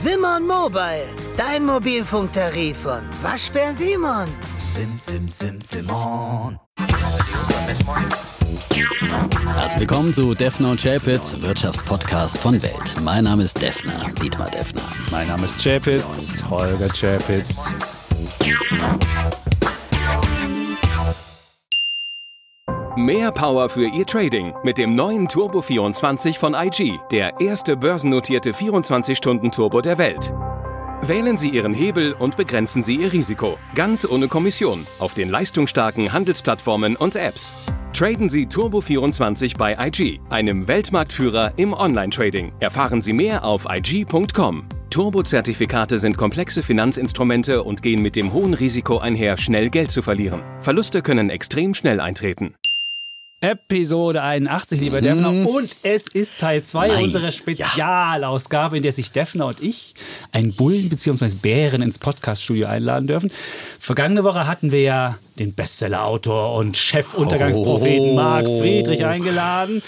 Simon Mobile, dein Mobilfunktarif von Waschbär Simon. Sim, sim, sim, Simon. Herzlich willkommen zu Defner und Chapitz, Wirtschaftspodcast von Welt. Mein Name ist Defner, Dietmar Defner. Mein Name ist Chapitz, Holger Chapitz. Mehr Power für Ihr Trading mit dem neuen Turbo 24 von IG, der erste börsennotierte 24-Stunden-Turbo der Welt. Wählen Sie Ihren Hebel und begrenzen Sie Ihr Risiko. Ganz ohne Kommission. Auf den leistungsstarken Handelsplattformen und Apps. Traden Sie Turbo 24 bei IG, einem Weltmarktführer im Online-Trading. Erfahren Sie mehr auf IG.com. Turbo-Zertifikate sind komplexe Finanzinstrumente und gehen mit dem hohen Risiko einher, schnell Geld zu verlieren. Verluste können extrem schnell eintreten. Episode 81, lieber Defner. Und es ist Teil 2 Nein. unserer Spezialausgabe, in der sich Defner und ich einen Bullen bzw. Bären ins Podcaststudio einladen dürfen. Vergangene Woche hatten wir ja den Bestsellerautor und Chef-Untergangspropheten Oh. Marc Friedrich eingeladen.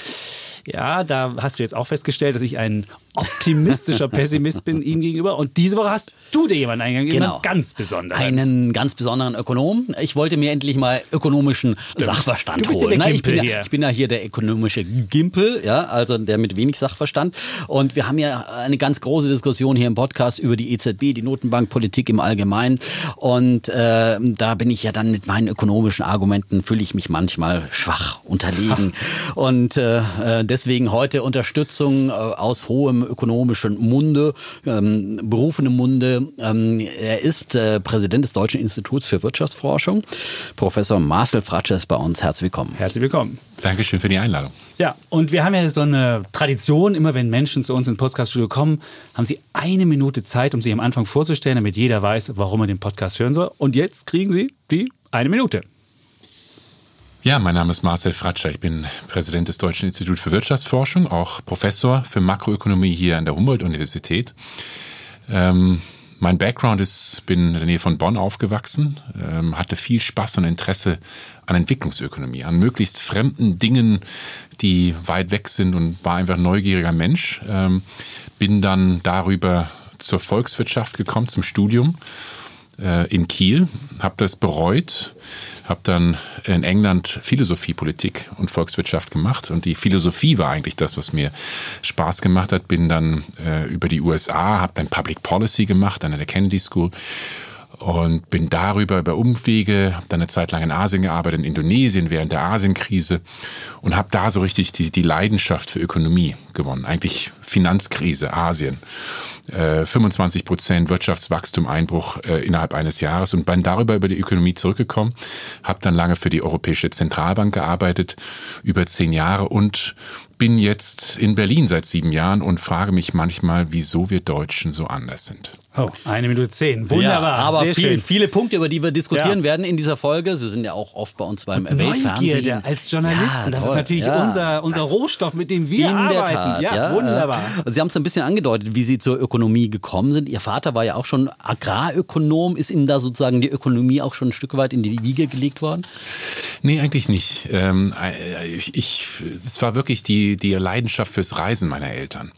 Ja, da hast du jetzt auch festgestellt, dass ich ein optimistischer Pessimist bin ihm gegenüber. Und diese Woche hast du dir jemanden eingegeben, Genau. jemanden ganz besonderen. Einen ganz besonderen Ökonom. Ich wollte mir endlich mal ökonomischen Sachverstand Du bist ja holen. der ne? ich, bin Gimpel ja, hier. ich bin ja hier der ökonomische Gimpel, ja, also der mit wenig Sachverstand. Und wir haben ja eine ganz große Diskussion hier im Podcast über die EZB, die Notenbankpolitik im Allgemeinen. Und äh, da bin ich ja dann mit meinen ökonomischen Argumenten, fühle ich mich manchmal schwach, unterlegen. Und äh, äh, deswegen heute Unterstützung äh, aus hohem ökonomischen Munde, ähm, berufenem Munde. Ähm, er ist äh, Präsident des Deutschen Instituts für Wirtschaftsforschung. Professor Marcel Fratscher ist bei uns. Herzlich willkommen. Herzlich willkommen. Dankeschön für die Einladung. Ja, und wir haben ja so eine Tradition, immer wenn Menschen zu uns ins Podcaststudio kommen, haben sie eine Minute Zeit, um sich am Anfang vorzustellen, damit jeder weiß, warum er den Podcast hören soll. Und jetzt kriegen sie die eine Minute. Ja, mein Name ist Marcel Fratscher. Ich bin Präsident des Deutschen Instituts für Wirtschaftsforschung, auch Professor für Makroökonomie hier an der Humboldt-Universität. Ähm, mein Background ist, bin in der Nähe von Bonn aufgewachsen, ähm, hatte viel Spaß und Interesse an Entwicklungsökonomie, an möglichst fremden Dingen, die weit weg sind und war einfach ein neugieriger Mensch. Ähm, bin dann darüber zur Volkswirtschaft gekommen, zum Studium äh, in Kiel, habe das bereut, habe dann in England Philosophie, Politik und Volkswirtschaft gemacht und die Philosophie war eigentlich das, was mir Spaß gemacht hat. Bin dann äh, über die USA, habe dann Public Policy gemacht an der Kennedy School und bin darüber über Umwege, habe dann eine Zeit lang in Asien gearbeitet, in Indonesien während der Asienkrise und habe da so richtig die, die Leidenschaft für Ökonomie gewonnen. Eigentlich Finanzkrise, Asien. Äh, 25 Prozent Wirtschaftswachstum, Einbruch äh, innerhalb eines Jahres und bin darüber über die Ökonomie zurückgekommen, habe dann lange für die Europäische Zentralbank gearbeitet, über zehn Jahre und bin jetzt in Berlin seit sieben Jahren und frage mich manchmal, wieso wir Deutschen so anders sind. Oh, eine Minute zehn. Wunderbar. Ja, aber sehr viel, schön. viele Punkte, über die wir diskutieren Ja. werden in dieser Folge. Sie sind ja auch oft bei uns beim Weltfernsehen. Als Journalisten. Ja, das ist toll. natürlich Ja. unser, unser Rohstoff, mit dem wir In arbeiten. der Tat, ja, wunderbar. Und Sie haben es ein bisschen angedeutet, wie Sie zur Ökonomie gekommen sind. Ihr Vater war ja auch schon Agrarökonom. Ist Ihnen da sozusagen die Ökonomie auch schon ein Stück weit in die Wiege gelegt worden? Nee, eigentlich nicht. Ähm, äh, ich, ich, es war wirklich die, die Leidenschaft fürs Reisen meiner Eltern.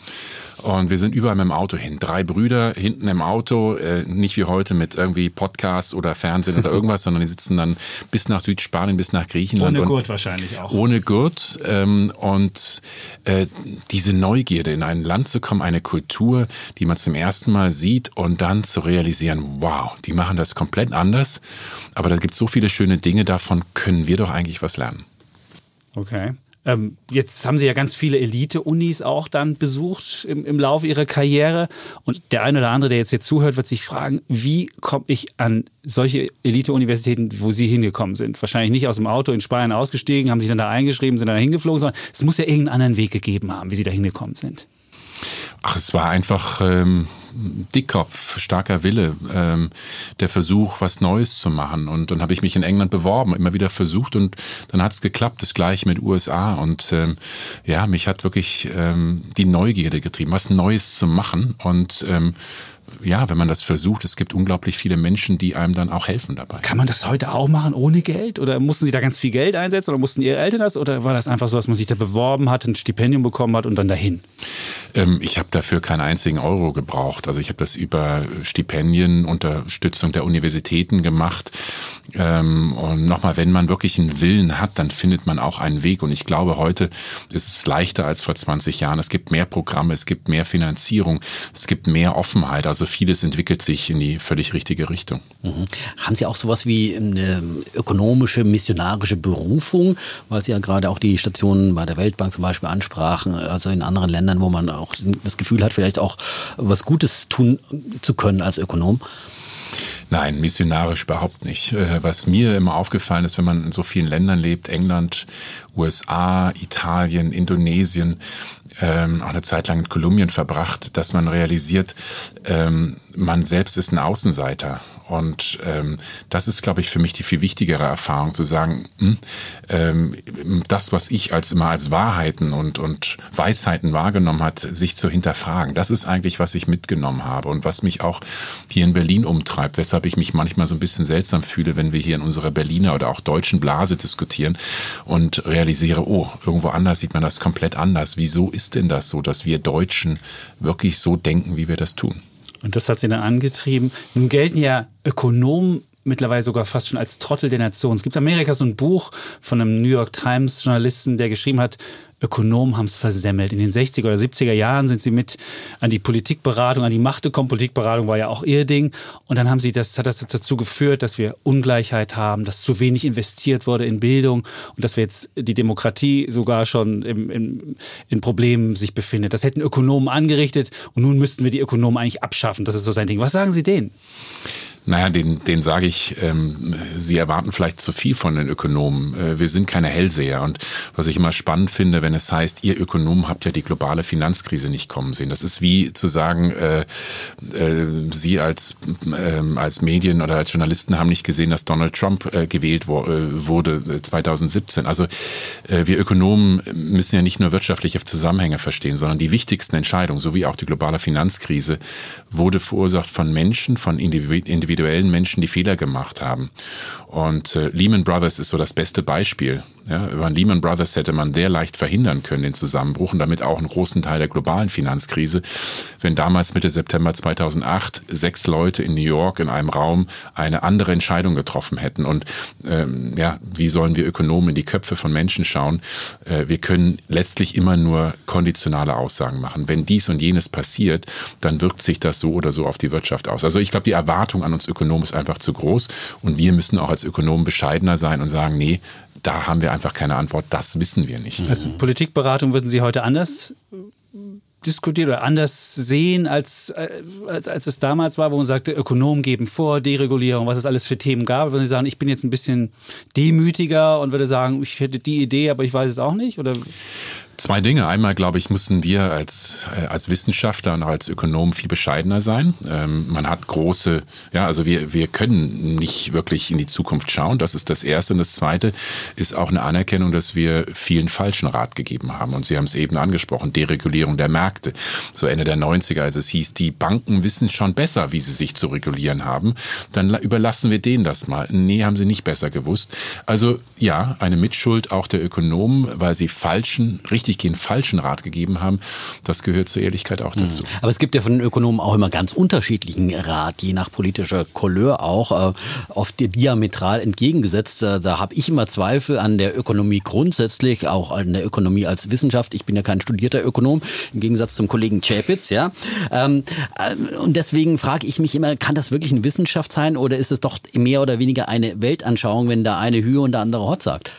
Und wir sind überall mit dem Auto hin. Drei Brüder hinten im Auto, äh, nicht wie heute mit irgendwie Podcast oder Fernsehen oder irgendwas, sondern die sitzen dann bis nach Südspanien, bis nach Griechenland. Ohne Gurt wahrscheinlich auch. ohne Gurt ähm, und äh, diese Neugierde in ein Land zu kommen, eine Kultur, die man zum ersten Mal sieht und dann zu realisieren, wow, die machen das komplett anders, aber da gibt es so viele schöne Dinge, davon können wir doch eigentlich was lernen. Okay. Ähm, jetzt haben Sie ja ganz viele Elite-Unis auch dann besucht im, im Laufe Ihrer Karriere. Und der eine oder andere, der jetzt hier zuhört, wird sich fragen, wie komme ich an solche Elite-Universitäten, wo Sie hingekommen sind? Wahrscheinlich nicht aus dem Auto in Spanien ausgestiegen, haben sich dann da eingeschrieben, sind dann da hingeflogen, sondern es muss ja irgendeinen anderen Weg gegeben haben, wie Sie da hingekommen sind. Ach, es war einfach ähm, Dickkopf, starker Wille, ähm, der Versuch, was Neues zu machen. Und dann habe ich mich in England beworben, immer wieder versucht und dann hat es geklappt. Das gleiche mit USA. Und ähm, ja, mich hat wirklich ähm, die Neugierde getrieben, was Neues zu machen. Und ähm, ja, wenn man das versucht, es gibt unglaublich viele Menschen, die einem dann auch helfen dabei. Kann man das heute auch machen ohne Geld? Oder mussten Sie da ganz viel Geld einsetzen oder mussten Ihre Eltern das? Oder war das einfach so, dass man sich da beworben hat, ein Stipendium bekommen hat und dann dahin? Ähm, ich habe dafür keinen einzigen Euro gebraucht. Also ich habe das über Stipendien, Unterstützung der Universitäten gemacht. Ähm, und nochmal, wenn man wirklich einen Willen hat, dann findet man auch einen Weg. Und ich glaube, heute ist es leichter als vor 20 Jahren. Es gibt mehr Programme, es gibt mehr Finanzierung, es gibt mehr Offenheit. Also vieles entwickelt sich in die völlig richtige Richtung. Mhm. Haben Sie auch sowas wie eine ökonomische, missionarische Berufung, weil Sie ja gerade auch die Stationen bei der Weltbank zum Beispiel ansprachen, also in anderen Ländern, wo man auch das Gefühl hat, vielleicht auch was Gutes tun zu können als Ökonom? Nein, missionarisch überhaupt nicht. Äh, was mir immer aufgefallen ist, wenn man in so vielen Ländern lebt, England, USA, Italien, Indonesien, ähm, auch eine Zeit lang in Kolumbien verbracht, dass man realisiert, ähm, man selbst ist ein Außenseiter und ähm, das ist, glaube ich, für mich die viel wichtigere Erfahrung, zu sagen, hm, ähm, das, was ich als immer als Wahrheiten und, und Weisheiten wahrgenommen hat, sich zu hinterfragen. Das ist eigentlich, was ich mitgenommen habe und was mich auch hier in Berlin umtreibt, weshalb ich mich manchmal so ein bisschen seltsam fühle, wenn wir hier in unserer Berliner oder auch deutschen Blase diskutieren und realisiere, oh, irgendwo anders sieht man das komplett anders. Wieso ist denn das so, dass wir Deutschen wirklich so denken, wie wir das tun? Und das hat sie dann angetrieben. Nun gelten ja Ökonomen mittlerweile sogar fast schon als Trottel der Nation. Es gibt in Amerika so ein Buch von einem New York Times Journalisten, der geschrieben hat, Ökonomen haben es versemmelt. In den 60er oder 70er Jahren sind sie mit an die Politikberatung, an die Macht gekommen. Politikberatung war ja auch ihr Ding. Und dann haben sie das, hat das dazu geführt, dass wir Ungleichheit haben, dass zu wenig investiert wurde in Bildung und dass wir jetzt die Demokratie sogar schon im, im, in Problemen sich befindet. Das hätten Ökonomen angerichtet und nun müssten wir die Ökonomen eigentlich abschaffen. Das ist so sein Ding. Was sagen Sie denen? Naja, den, den sage ich, ähm, Sie erwarten vielleicht zu viel von den Ökonomen. Äh, wir sind keine Hellseher. Und was ich immer spannend finde, wenn es heißt, ihr Ökonomen habt ja die globale Finanzkrise nicht kommen sehen. Das ist wie zu sagen, äh, äh, Sie als, äh, als Medien oder als Journalisten haben nicht gesehen, dass Donald Trump äh, gewählt wo, äh, wurde 2017. Äh, also wir Ökonomen müssen ja nicht nur wirtschaftliche Zusammenhänge verstehen, sondern die wichtigsten Entscheidungen, so wie auch die globale Finanzkrise, wurde verursacht von Menschen, von Individuen, individuellen Menschen, die Fehler gemacht haben. Und äh, Lehman Brothers ist so das beste Beispiel. Ja, über Lehman Brothers hätte man sehr leicht verhindern können, den Zusammenbruch und damit auch einen großen Teil der globalen Finanzkrise, wenn damals Mitte September 2008 sechs Leute in New York in einem Raum eine andere Entscheidung getroffen hätten. Und ähm, ja, wie sollen wir Ökonomen in die Köpfe von Menschen schauen? Äh, wir können letztlich immer nur konditionale Aussagen machen. Wenn dies und jenes passiert, dann wirkt sich das so oder so auf die Wirtschaft aus. Also ich glaube, die Erwartung an uns Ökonomen ist einfach zu groß und wir müssen auch als Ökonomen bescheidener sein und sagen, nee, da haben wir einfach keine Antwort, das wissen wir nicht. Also Politikberatung würden Sie heute anders diskutieren oder anders sehen, als, äh, als, als es damals war, wo man sagte, Ökonomen geben vor, Deregulierung, was es alles für Themen gab. Wenn Sie sagen, ich bin jetzt ein bisschen demütiger und würde sagen, ich hätte die Idee, aber ich weiß es auch nicht? Oder? Zwei Dinge. Einmal, glaube ich, müssen wir als, äh, als Wissenschaftler und auch als Ökonomen viel bescheidener sein. Ähm, man hat große, ja, also wir, wir können nicht wirklich in die Zukunft schauen. Das ist das Erste. Und das Zweite ist auch eine Anerkennung, dass wir vielen falschen Rat gegeben haben. Und Sie haben es eben angesprochen, Deregulierung der Märkte. So Ende der 90er, als es hieß, die Banken wissen schon besser, wie sie sich zu regulieren haben. Dann überlassen wir denen das mal. Nee, haben sie nicht besser gewusst. Also ja, eine Mitschuld auch der Ökonomen, weil sie falschen, richtig richtig den falschen Rat gegeben haben, das gehört zur Ehrlichkeit auch dazu. Aber es gibt ja von den Ökonomen auch immer ganz unterschiedlichen Rat, je nach politischer Couleur auch, äh, oft diametral entgegengesetzt. Äh, da habe ich immer Zweifel an der Ökonomie grundsätzlich, auch an der Ökonomie als Wissenschaft. Ich bin ja kein studierter Ökonom, im Gegensatz zum Kollegen Chapitz, ja. Ähm, äh, und deswegen frage ich mich immer, kann das wirklich eine Wissenschaft sein oder ist es doch mehr oder weniger eine Weltanschauung, wenn der eine Hü und der andere Hot sagt?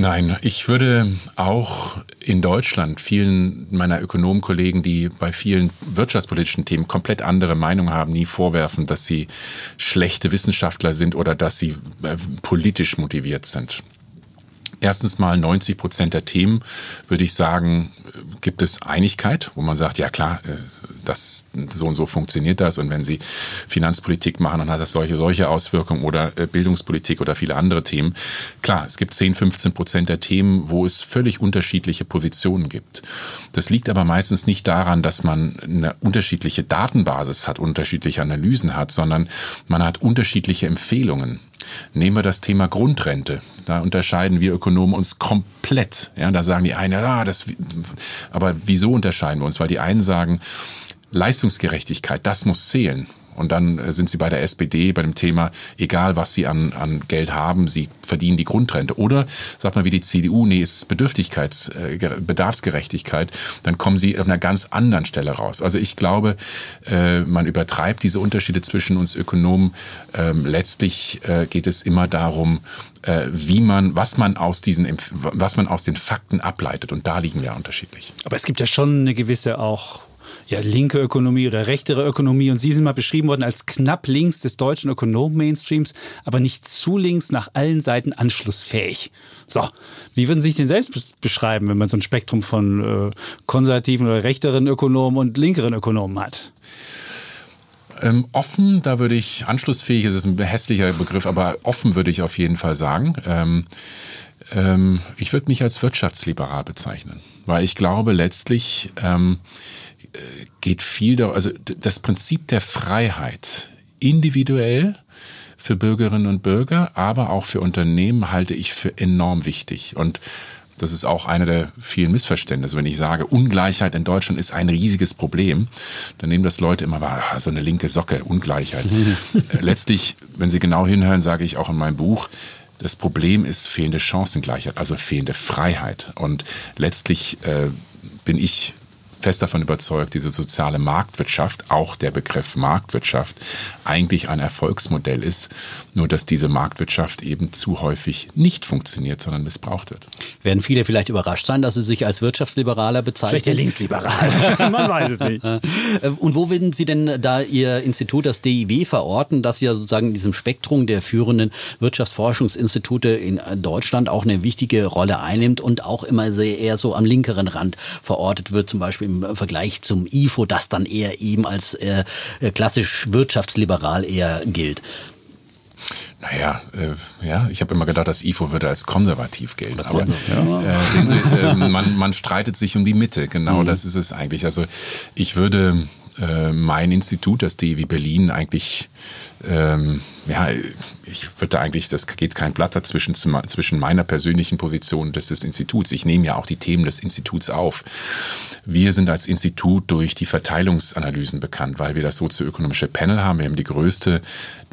Nein, ich würde auch in Deutschland vielen meiner Ökonomkollegen, die bei vielen wirtschaftspolitischen Themen komplett andere Meinungen haben, nie vorwerfen, dass sie schlechte Wissenschaftler sind oder dass sie äh, politisch motiviert sind. Erstens mal 90 Prozent der Themen, würde ich sagen, gibt es Einigkeit, wo man sagt, ja klar, äh, das so und so funktioniert das und wenn Sie Finanzpolitik machen, dann hat das solche, solche Auswirkungen oder äh, Bildungspolitik oder viele andere Themen. Klar, es gibt 10, 15 Prozent der Themen, wo es völlig unterschiedliche Positionen gibt. Das liegt aber meistens nicht daran, dass man eine unterschiedliche Datenbasis hat, unterschiedliche Analysen hat, sondern man hat unterschiedliche Empfehlungen. Nehmen wir das Thema Grundrente. Da unterscheiden wir Ökonomen uns komplett. Ja, da sagen die einen, ja, das, aber wieso unterscheiden wir uns? Weil die einen sagen, Leistungsgerechtigkeit, das muss zählen. Und dann äh, sind sie bei der SPD bei dem Thema, egal was sie an, an Geld haben, sie verdienen die Grundrente. Oder sagt man wie die CDU, nee, es ist Bedürftigkeits, äh, Bedarfsgerechtigkeit, dann kommen sie auf einer ganz anderen Stelle raus. Also ich glaube, äh, man übertreibt diese Unterschiede zwischen uns Ökonomen. Ähm, letztlich geht es immer darum, wie man, was man aus diesen, was man aus den Fakten ableitet. Und da liegen wir unterschiedlich. Aber es gibt ja schon eine gewisse auch ja, linke Ökonomie oder rechtere Ökonomie. Und Sie sind mal beschrieben worden als knapp links des deutschen Ökonomen-Mainstreams, aber nicht zu links nach allen Seiten anschlussfähig. So, wie würden Sie sich denn selbst beschreiben, wenn man so ein Spektrum von äh, konservativen oder rechteren Ökonomen und linkeren Ökonomen hat? Ähm, offen, da würde ich, anschlussfähig ist ein hässlicher Begriff, aber offen würde ich auf jeden Fall sagen. Ähm, ähm, ich würde mich als wirtschaftsliberal bezeichnen, weil ich glaube letztlich, ähm, geht viel darum, also das Prinzip der Freiheit individuell für Bürgerinnen und Bürger, aber auch für Unternehmen halte ich für enorm wichtig. Und das ist auch einer der vielen Missverständnisse. Wenn ich sage, Ungleichheit in Deutschland ist ein riesiges Problem, dann nehmen das Leute immer wahr, so eine linke Socke, Ungleichheit. Letztlich, wenn Sie genau hinhören, sage ich auch in meinem Buch, das Problem ist fehlende Chancengleichheit, also fehlende Freiheit. Und letztlich äh, bin ich fest davon überzeugt, diese soziale Marktwirtschaft, auch der Begriff Marktwirtschaft, eigentlich ein Erfolgsmodell ist, nur dass diese Marktwirtschaft eben zu häufig nicht funktioniert, sondern missbraucht wird. Werden viele vielleicht überrascht sein, dass Sie sich als Wirtschaftsliberaler bezeichnen? Vielleicht der Linksliberal. Man weiß es nicht. Und wo würden Sie denn da Ihr Institut, das DIW, verorten, das ja sozusagen in diesem Spektrum der führenden Wirtschaftsforschungsinstitute in Deutschland auch eine wichtige Rolle einnimmt und auch immer sehr eher so am linkeren Rand verortet wird, zum Beispiel im Vergleich zum IFO, das dann eher eben als äh, klassisch wirtschaftsliberal eher gilt. Naja, äh, ja, ich habe immer gedacht, das IFO würde als konservativ gelten. Aber äh, äh, man, man streitet sich um die Mitte. Genau, mhm. das ist es eigentlich. Also ich würde äh, mein Institut, das DEW Berlin, eigentlich ähm, ja, ich würde eigentlich, das geht kein Blatt dazwischen zwischen meiner persönlichen Position und des, Instituts. Ich nehme ja auch die Themen des Instituts auf. Wir sind als Institut durch die Verteilungsanalysen bekannt, weil wir das sozioökonomische Panel haben. Wir haben die größte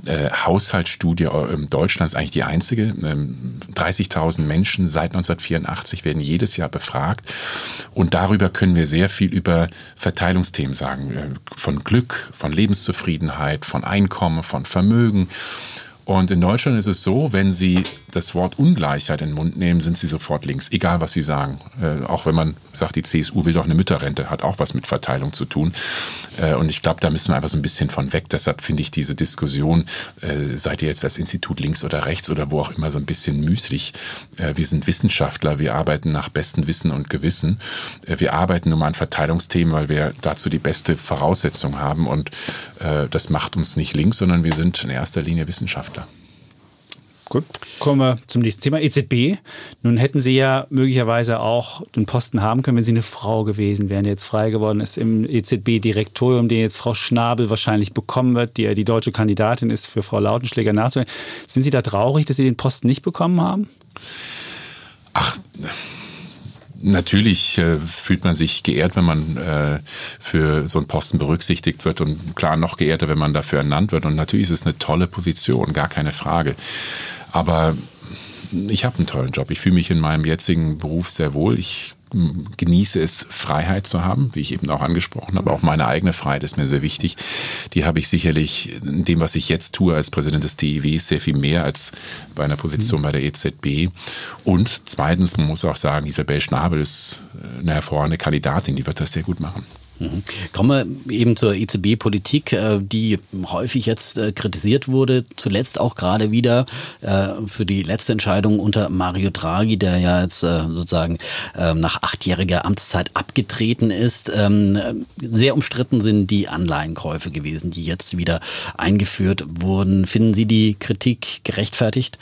äh, Haushaltsstudie äh, Deutschlands, eigentlich die einzige. Ähm, 30.000 Menschen seit 1984 werden jedes Jahr befragt. Und darüber können wir sehr viel über Verteilungsthemen sagen. Äh, von Glück, von Lebenszufriedenheit, von Einkommen, von Vermögen. Und in Deutschland ist es so, wenn Sie das Wort Ungleichheit in den Mund nehmen, sind Sie sofort links, egal was Sie sagen. Äh, auch wenn man sagt, die CSU will doch eine Mütterrente, hat auch was mit Verteilung zu tun. Äh, und ich glaube, da müssen wir einfach so ein bisschen von weg. Deshalb finde ich diese Diskussion, äh, seid ihr jetzt das Institut links oder rechts oder wo auch immer, so ein bisschen müßig. Äh, wir sind Wissenschaftler, wir arbeiten nach bestem Wissen und Gewissen. Äh, wir arbeiten nur mal an Verteilungsthemen, weil wir dazu die beste Voraussetzung haben. Und äh, das macht uns nicht links, sondern wir sind in erster Linie Wissenschaftler. Gut, kommen wir zum nächsten Thema. EZB. Nun hätten Sie ja möglicherweise auch den Posten haben können, wenn Sie eine Frau gewesen wären, die jetzt frei geworden ist im EZB-Direktorium, den jetzt Frau Schnabel wahrscheinlich bekommen wird, die ja die deutsche Kandidatin ist für Frau Lautenschläger nachzuholen. Sind Sie da traurig, dass Sie den Posten nicht bekommen haben? Ach, Natürlich äh, fühlt man sich geehrt, wenn man äh, für so einen Posten berücksichtigt wird und klar noch geehrter, wenn man dafür ernannt wird. Und natürlich ist es eine tolle Position, gar keine Frage. Aber ich habe einen tollen Job. Ich fühle mich in meinem jetzigen Beruf sehr wohl. Ich genieße es, Freiheit zu haben, wie ich eben auch angesprochen habe. Auch meine eigene Freiheit ist mir sehr wichtig. Die habe ich sicherlich in dem, was ich jetzt tue als Präsident des DIW, sehr viel mehr als bei einer Position bei der EZB. Und zweitens, man muss auch sagen, Isabel Schnabel ist eine hervorragende Kandidatin, die wird das sehr gut machen. Mhm. Kommen wir eben zur EZB-Politik, äh, die häufig jetzt äh, kritisiert wurde, zuletzt auch gerade wieder äh, für die letzte Entscheidung unter Mario Draghi, der ja jetzt sozusagen ähm, nach achtjähriger Amtszeit abgetreten ist. Ähm, sehr umstritten sind die Anleihenkäufe gewesen, die jetzt wieder eingeführt wurden. Finden Sie die Kritik gerechtfertigt?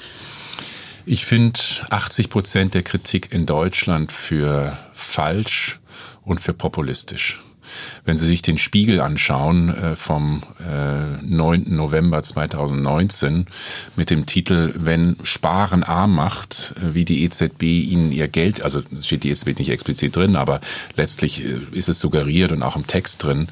Ich finde 80 Prozent der Kritik in Deutschland für falsch und für populistisch. Wenn Sie sich den Spiegel anschauen äh, vom äh, 9. November 2019 mit dem Titel Wenn Sparen arm macht, äh, wie die EZB Ihnen ihr Geld, also steht die EZB nicht explizit drin, aber letztlich äh, ist es suggeriert und auch im Text drin,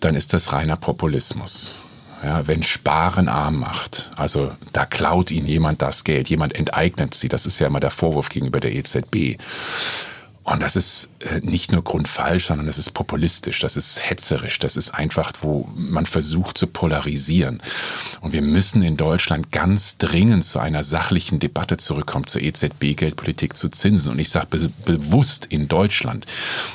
dann ist das reiner Populismus. Ja, wenn Sparen arm macht, also da klaut ihnen jemand das Geld, jemand enteignet sie, das ist ja immer der Vorwurf gegenüber der EZB. Und das ist äh, nicht nur grundfalsch, sondern das ist populistisch, das ist hetzerisch, das ist einfach, wo man versucht zu polarisieren. Und wir müssen in Deutschland ganz dringend zu einer sachlichen Debatte zurückkommen, zur EZB-Geldpolitik, zu Zinsen. Und ich sage be bewusst in Deutschland,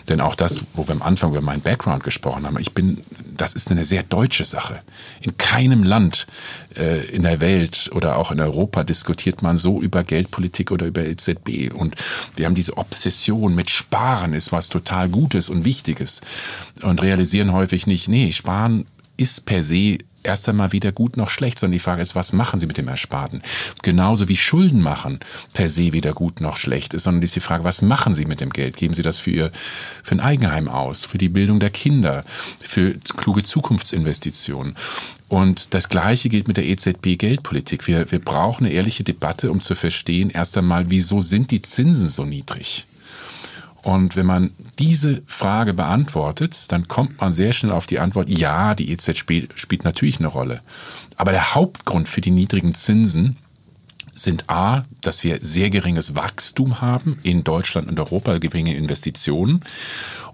denn auch das, wo wir am Anfang über meinen Background gesprochen haben, ich bin, das ist eine sehr deutsche Sache. In keinem Land äh, in der Welt oder auch in Europa diskutiert man so über Geldpolitik oder über EZB. Und wir haben diese Obsession mit Sparen ist was total Gutes und Wichtiges und realisieren häufig nicht, nee, Sparen ist per se erst einmal weder gut noch schlecht, sondern die Frage ist, was machen Sie mit dem Ersparten? Genauso wie Schulden machen per se weder gut noch schlecht ist, sondern ist die Frage, was machen Sie mit dem Geld? Geben Sie das für Ihr, für ein Eigenheim aus, für die Bildung der Kinder, für kluge Zukunftsinvestitionen? Und das Gleiche gilt mit der EZB-Geldpolitik. Wir, wir brauchen eine ehrliche Debatte, um zu verstehen, erst einmal, wieso sind die Zinsen so niedrig? Und wenn man diese Frage beantwortet, dann kommt man sehr schnell auf die Antwort, ja, die EZB spielt natürlich eine Rolle. Aber der Hauptgrund für die niedrigen Zinsen sind A, dass wir sehr geringes Wachstum haben in Deutschland und Europa, geringe Investitionen.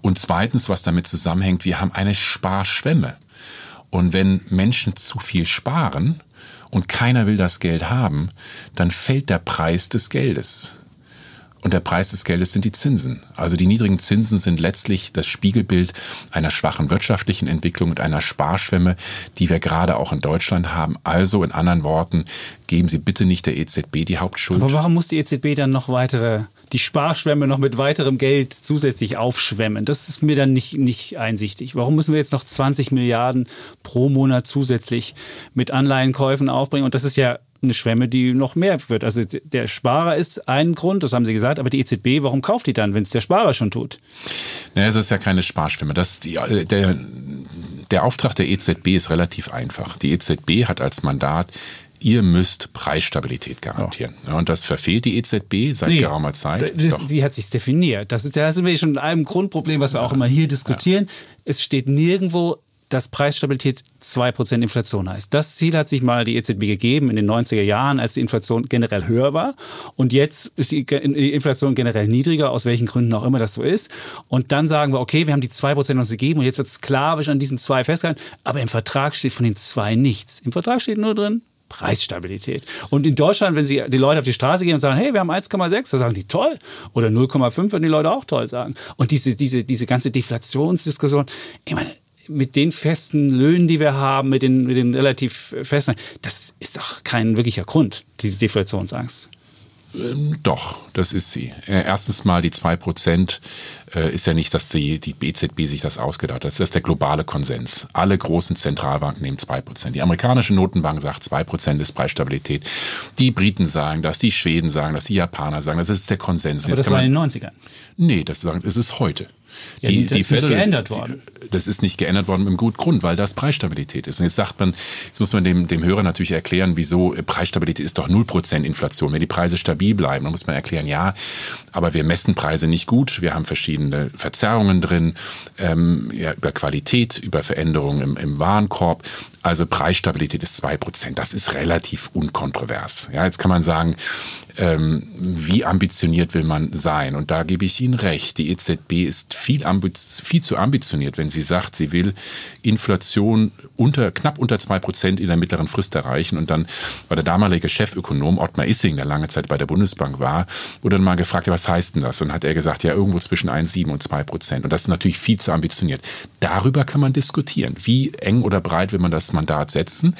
Und zweitens, was damit zusammenhängt, wir haben eine Sparschwemme. Und wenn Menschen zu viel sparen und keiner will das Geld haben, dann fällt der Preis des Geldes. Und der Preis des Geldes sind die Zinsen. Also die niedrigen Zinsen sind letztlich das Spiegelbild einer schwachen wirtschaftlichen Entwicklung und einer Sparschwemme, die wir gerade auch in Deutschland haben. Also in anderen Worten, geben Sie bitte nicht der EZB die Hauptschuld. Aber warum muss die EZB dann noch weitere, die Sparschwemme noch mit weiterem Geld zusätzlich aufschwemmen? Das ist mir dann nicht, nicht einsichtig. Warum müssen wir jetzt noch 20 Milliarden pro Monat zusätzlich mit Anleihenkäufen aufbringen? Und das ist ja eine Schwemme, die noch mehr wird. Also der Sparer ist ein Grund, das haben Sie gesagt, aber die EZB, warum kauft die dann, wenn es der Sparer schon tut? Naja, es ist ja keine Sparschwemme. Das die, der, der Auftrag der EZB ist relativ einfach. Die EZB hat als Mandat, ihr müsst Preisstabilität garantieren. Ja. Und das verfehlt die EZB seit nee, geraumer Zeit. Das, die hat sich definiert. Das ist, da sind wir schon in einem Grundproblem, was wir ja. auch immer hier diskutieren. Ja. Es steht nirgendwo dass Preisstabilität 2% Inflation heißt. Das Ziel hat sich mal die EZB gegeben in den 90er Jahren, als die Inflation generell höher war. Und jetzt ist die Inflation generell niedriger, aus welchen Gründen auch immer das so ist. Und dann sagen wir, okay, wir haben die 2% uns gegeben und jetzt wird sklavisch an diesen zwei festgehalten. Aber im Vertrag steht von den zwei nichts. Im Vertrag steht nur drin, Preisstabilität. Und in Deutschland, wenn sie die Leute auf die Straße gehen und sagen, hey, wir haben 1,6, da sagen die toll. Oder 0,5 würden die Leute auch toll sagen. Und diese, diese, diese ganze Deflationsdiskussion, ich meine, mit den festen Löhnen, die wir haben, mit den, mit den relativ festen, das ist doch kein wirklicher Grund, diese Deflationsangst. Ähm, doch, das ist sie. Äh, erstens mal die 2% äh, ist ja nicht, dass die, die EZB sich das ausgedacht hat. Das ist der globale Konsens. Alle großen Zentralbanken nehmen 2%. Die amerikanische Notenbank sagt 2% ist Preisstabilität. Die Briten sagen das, die Schweden sagen das, die Japaner sagen das. Das ist der Konsens. Aber Jetzt das war in den 90ern. Nee, das, das ist heute. Ja, die, das die ist Federal, nicht geändert worden. Das ist nicht geändert worden mit einem guten Grund, weil das Preisstabilität ist. Und jetzt sagt man, jetzt muss man dem, dem Hörer natürlich erklären, wieso Preisstabilität ist doch 0% Inflation. Wenn die Preise stabil bleiben, dann muss man erklären, ja, aber wir messen Preise nicht gut. Wir haben verschiedene Verzerrungen drin, ähm, ja, über Qualität, über Veränderungen im, im Warenkorb. Also Preisstabilität ist zwei Prozent. Das ist relativ unkontrovers. Ja, jetzt kann man sagen, ähm, wie ambitioniert will man sein? Und da gebe ich Ihnen recht. Die EZB ist viel, viel zu ambitioniert, wenn sie sagt, sie will Inflation unter, knapp unter zwei Prozent in der mittleren Frist erreichen. Und dann war der damalige Chefökonom Ottmar Issing, der lange Zeit bei der Bundesbank war, wurde dann mal gefragt, was heißt denn das? Und hat er gesagt, ja, irgendwo zwischen 1,7 und 2 Prozent. Und das ist natürlich viel zu ambitioniert. Darüber kann man diskutieren. Wie eng oder breit will man das Mandat setzen?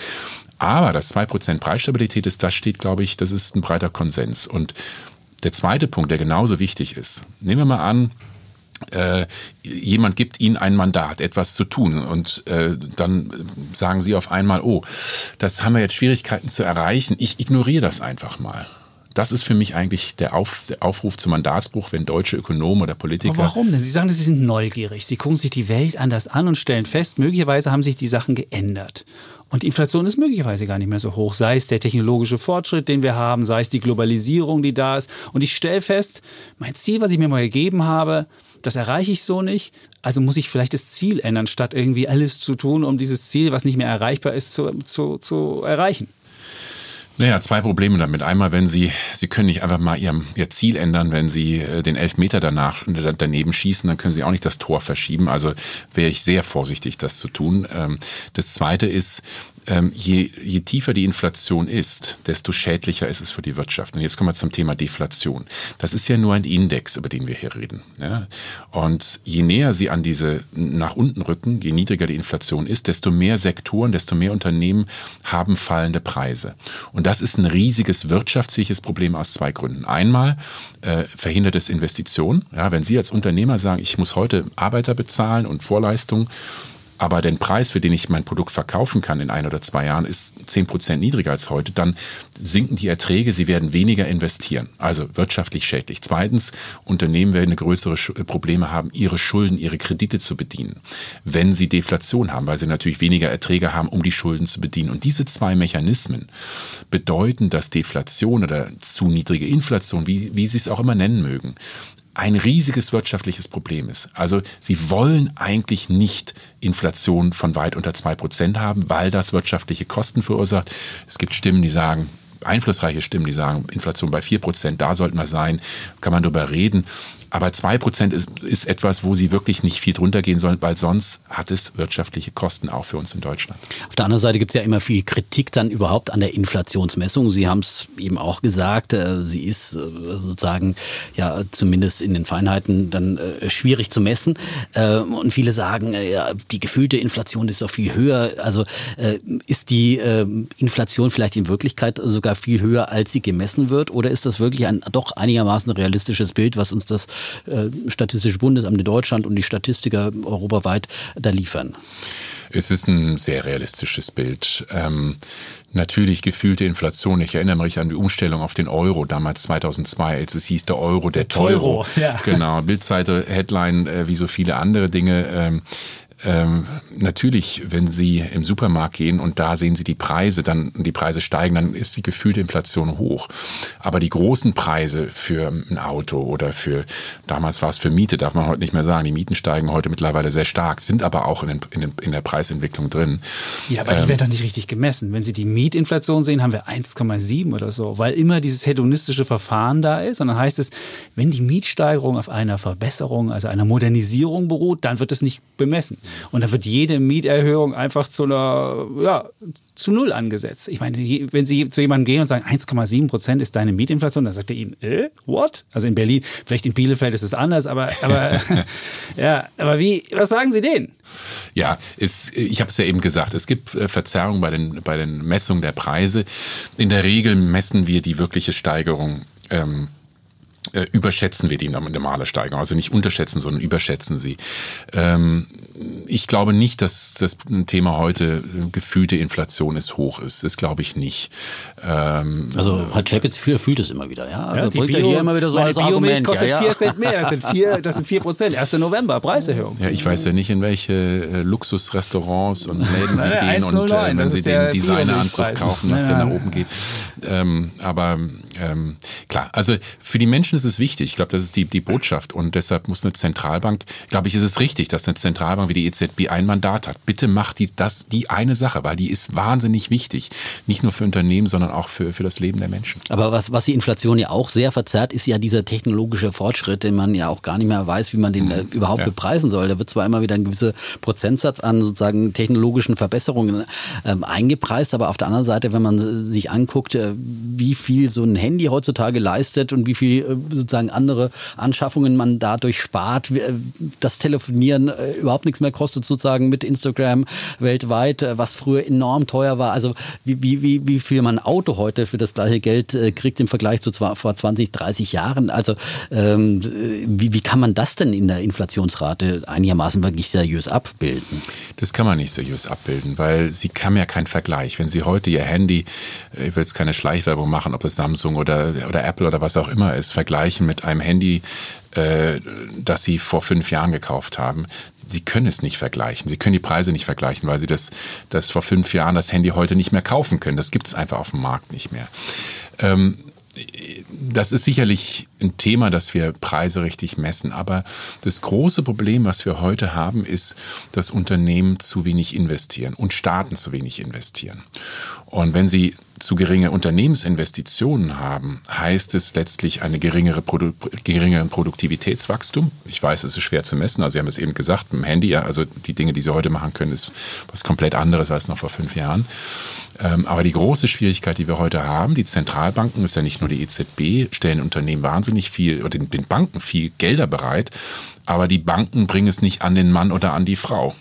Aber das 2% Preisstabilität ist, das steht, glaube ich, das ist ein breiter Konsens. Und der zweite Punkt, der genauso wichtig ist, nehmen wir mal an, äh, jemand gibt Ihnen ein Mandat, etwas zu tun und äh, dann sagen Sie auf einmal, oh, das haben wir jetzt Schwierigkeiten zu erreichen, ich ignoriere das einfach mal. Das ist für mich eigentlich der, Auf, der, Aufruf zum Mandatsbruch, wenn deutsche Ökonomen oder Politiker. Aber warum denn? Sie sagen, Sie sind neugierig. Sie gucken sich die Welt anders an und stellen fest, möglicherweise haben sich die Sachen geändert. Und die Inflation ist möglicherweise gar nicht mehr so hoch, sei es der technologische Fortschritt, den wir haben, sei es die Globalisierung, die da ist. Und ich stelle fest, mein Ziel, was ich mir mal gegeben habe, das erreiche ich so nicht. Also muss ich vielleicht das Ziel ändern, statt irgendwie alles zu tun, um dieses Ziel, was nicht mehr erreichbar ist, zu, zu, zu erreichen. Naja, zwei Probleme damit. Einmal, wenn Sie, Sie können nicht einfach mal Ihr, Ihr Ziel ändern, wenn Sie äh, den Elfmeter danach daneben schießen, dann können Sie auch nicht das Tor verschieben. Also wäre ich sehr vorsichtig, das zu tun. Ähm, das zweite ist, ähm, je, je tiefer die Inflation ist, desto schädlicher ist es für die Wirtschaft. Und jetzt kommen wir zum Thema Deflation. Das ist ja nur ein Index, über den wir hier reden. Ja? Und je näher sie an diese nach unten rücken, je niedriger die Inflation ist, desto mehr Sektoren, desto mehr Unternehmen haben fallende Preise. Und das ist ein riesiges wirtschaftliches Problem aus zwei Gründen. Einmal äh, verhindert es Investitionen. Ja, wenn Sie als Unternehmer sagen, ich muss heute Arbeiter bezahlen und Vorleistungen, aber den Preis, für den ich mein Produkt verkaufen kann in ein oder zwei Jahren, ist zehn Prozent niedriger als heute, dann sinken die Erträge, sie werden weniger investieren. Also wirtschaftlich schädlich. Zweitens, Unternehmen werden größere äh, Probleme haben, ihre Schulden, ihre Kredite zu bedienen, wenn sie Deflation haben, weil sie natürlich weniger Erträge haben, um die Schulden zu bedienen. Und diese zwei Mechanismen bedeuten, dass Deflation oder zu niedrige Inflation, wie, wie Sie es auch immer nennen mögen, ein riesiges wirtschaftliches Problem ist. Also sie wollen eigentlich nicht Inflation von weit unter zwei Prozent haben, weil das wirtschaftliche Kosten verursacht. Es gibt Stimmen, die sagen, einflussreiche Stimmen, die sagen, Inflation bei vier Prozent, da sollten wir sein, kann man darüber reden. Aber 2% ist, ist etwas, wo sie wirklich nicht viel drunter gehen sollen, weil sonst hat es wirtschaftliche Kosten auch für uns in Deutschland. Auf der anderen Seite gibt es ja immer viel Kritik dann überhaupt an der Inflationsmessung. Sie haben es eben auch gesagt, äh, sie ist äh, sozusagen ja zumindest in den Feinheiten dann äh, schwierig zu messen. Und viele sagen, ja, die gefühlte Inflation ist doch viel höher. Also ist die Inflation vielleicht in Wirklichkeit sogar viel höher, als sie gemessen wird? Oder ist das wirklich ein doch einigermaßen realistisches Bild, was uns das äh, Statistische Bundesamt in Deutschland und die Statistiker europaweit da liefern? Es ist ein sehr realistisches Bild. Ähm, natürlich gefühlte Inflation. Ich erinnere mich an die Umstellung auf den Euro damals 2002, als es hieß der Euro, der, der Teuro. Ja. Genau, Bildseite, Headline, äh, wie so viele andere Dinge. Ähm, ähm, natürlich, wenn Sie im Supermarkt gehen und da sehen Sie die Preise, dann die Preise steigen, dann ist die gefühlte Inflation hoch. Aber die großen Preise für ein Auto oder für damals war es für Miete, darf man heute nicht mehr sagen. Die Mieten steigen heute mittlerweile sehr stark, sind aber auch in, den, in, den, in der Preisentwicklung drin. Ja, aber die ähm, werden doch nicht richtig gemessen. Wenn Sie die Mietinflation sehen, haben wir 1,7 oder so, weil immer dieses hedonistische Verfahren da ist. Und dann heißt es, wenn die Mietsteigerung auf einer Verbesserung, also einer Modernisierung beruht, dann wird es nicht bemessen. Und da wird jede Mieterhöhung einfach zu einer, ja, zu null angesetzt. Ich meine, wenn Sie zu jemandem gehen und sagen, 1,7 Prozent ist deine Mietinflation, dann sagt er Ihnen, äh, what? Also in Berlin, vielleicht in Bielefeld ist es anders, aber, aber, ja, aber wie, was sagen Sie denen? Ja, es, ich habe es ja eben gesagt, es gibt äh, Verzerrungen bei den, bei den Messungen der Preise. In der Regel messen wir die wirkliche Steigerung ähm, äh, überschätzen wir die normale Steigerung. Also nicht unterschätzen, sondern überschätzen sie. Ähm, ich glaube nicht, dass das Thema heute äh, gefühlte Inflation ist hoch ist. Das glaube ich nicht. Ähm, also Herr Chapitz fühlt es immer wieder, ja? Also ja, bringt Bio, hier immer wieder so als Argument. kostet ja, ja. 4 Cent mehr, das sind 4, das sind 4 Prozent. 1. November, Preiserhöhung. Ja, ich weiß ja nicht, in welche äh, Luxusrestaurants und Läden Sie gehen und äh, wenn Sie den Designeranzug kaufen, was der nach oben geht. Ähm, aber ähm, klar, also für die Menschen ist es wichtig. Ich glaube, das ist die, die Botschaft. Und deshalb muss eine Zentralbank, glaube ich, ist es richtig, dass eine Zentralbank wie die EZB ein Mandat hat. Bitte macht die, das die eine Sache, weil die ist wahnsinnig wichtig. Nicht nur für Unternehmen, sondern auch für, für das Leben der Menschen. Aber was, was die Inflation ja auch sehr verzerrt, ist ja dieser technologische Fortschritt, den man ja auch gar nicht mehr weiß, wie man den äh, überhaupt Ja. bepreisen soll. Da wird zwar immer wieder ein gewisser Prozentsatz an sozusagen technologischen Verbesserungen ähm, eingepreist, aber auf der anderen Seite, wenn man sich anguckt, äh, wie viel so ein Handy heutzutage leistet und wie viel äh, sozusagen andere Anschaffungen man dadurch spart, äh, das Telefonieren äh, überhaupt nichts mehr kostet sozusagen mit Instagram weltweit, was früher enorm teuer war. Also wie, wie, wie, viel man Auto heute für das gleiche Geld kriegt im Vergleich zu vor 20, 30 Jahren. Also ähm, äh, wie, wie kann man das denn in der Inflationsrate einigermaßen wirklich seriös abbilden? Das kann man nicht seriös abbilden, weil sie haben ja keinen Vergleich. Wenn Sie heute Ihr Handy, ich will jetzt keine Schleichwerbung machen, ob es Samsung oder, oder Apple oder was auch immer ist, vergleichen mit einem Handy, äh, das Sie vor fünf Jahren gekauft haben. Sie können es nicht vergleichen. Sie können die Preise nicht vergleichen, weil Sie das, das vor fünf Jahren das Handy heute nicht mehr kaufen können. Das gibt es einfach auf dem Markt nicht mehr. Ähm, das ist sicherlich ein Thema, dass wir Preise richtig messen. Aber das große Problem, was wir heute haben, ist, dass Unternehmen zu wenig investieren und Staaten zu wenig investieren. Und wenn sie zu geringe Unternehmensinvestitionen haben, heißt es letztlich eine geringere Produ geringeren Produktivitätswachstum. Ich weiß, es ist schwer zu messen. Also Sie haben es eben gesagt, mit dem Handy, ja, also die Dinge, die Sie heute machen können, ist was komplett anderes als noch vor fünf Jahren. Ähm, aber die große Schwierigkeit, die wir heute haben, die Zentralbanken, ist ja nicht nur die EZB, stellen Unternehmen wahnsinnig viel oder den, Banken viel Gelder bereit, aber die Banken bringen es nicht an den Mann oder an die Frau.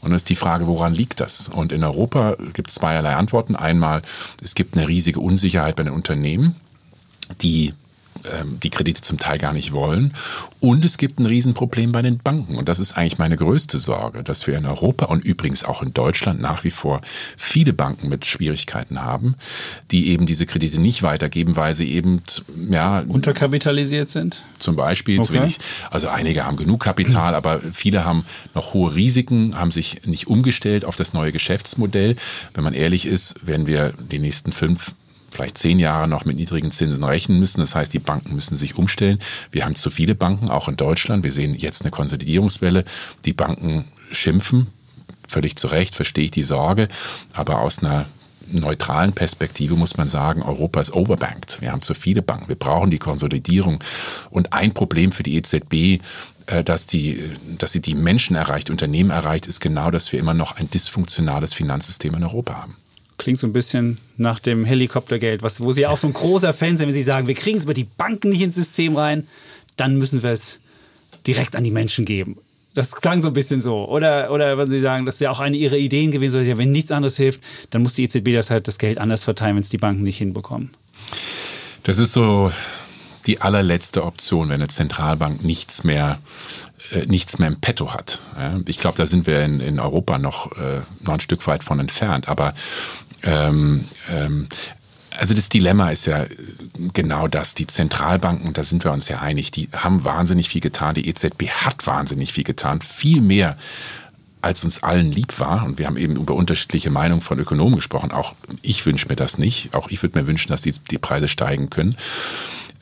Und dann ist die Frage, woran liegt das? Und in Europa gibt es zweierlei Antworten. Einmal, es gibt eine riesige Unsicherheit bei den Unternehmen, die ähm, die Kredite zum Teil gar nicht wollen. Und es gibt ein Riesenproblem bei den Banken. Und das ist eigentlich meine größte Sorge, dass wir in Europa und übrigens auch in Deutschland nach wie vor viele Banken mit Schwierigkeiten haben, die eben diese Kredite nicht weitergeben, weil sie eben, ja, Unterkapitalisiert sind? zum Beispiel zu Okay. wenig. Also einige haben genug Kapital, aber viele haben noch hohe Risiken, haben sich nicht umgestellt auf das neue Geschäftsmodell. Wenn man ehrlich ist, werden wir die nächsten fünf vielleicht zehn Jahre noch mit niedrigen Zinsen rechnen müssen. Das heißt, die Banken müssen sich umstellen. Wir haben zu viele Banken, auch in Deutschland. Wir sehen jetzt eine Konsolidierungswelle. Die Banken schimpfen, völlig zu Recht, verstehe ich die Sorge. Aber aus einer neutralen Perspektive muss man sagen, Europa ist overbanked. Wir haben zu viele Banken. Wir brauchen die Konsolidierung. Und ein Problem für die EZB, äh, dass, die, dass sie die Menschen erreicht, Unternehmen erreicht, ist genau, dass wir immer noch ein dysfunktionales Finanzsystem in Europa haben. Klingt so ein bisschen nach dem Helikoptergeld, was, wo Sie auch so ein großer Fan sind, wenn Sie sagen, wir kriegen es über die Banken nicht ins System rein, dann müssen wir es direkt an die Menschen geben. Das klang so ein bisschen so. Oder, oder wenn Sie sagen, das ist ja auch eine Ihrer Ideen gewesen, ja, wenn nichts anderes hilft, dann muss die EZB das halt das Geld anders verteilen, wenn es die Banken nicht hinbekommen. Das ist so die allerletzte Option, wenn eine Zentralbank nichts mehr äh, nichts mehr im Petto hat. Ja, ich glaube, da sind wir in, in Europa noch, äh, noch ein Stück weit von entfernt. Aber ähm, ähm, also das Dilemma ist ja genau das. Die Zentralbanken, da sind wir uns ja einig, die haben wahnsinnig viel getan. Die EZB hat wahnsinnig viel getan. Viel mehr als uns allen lieb war. Und wir haben eben über unterschiedliche Meinungen von Ökonomen gesprochen. Auch ich wünsche mir das nicht. Auch ich würde mir wünschen, dass die, die Preise steigen können.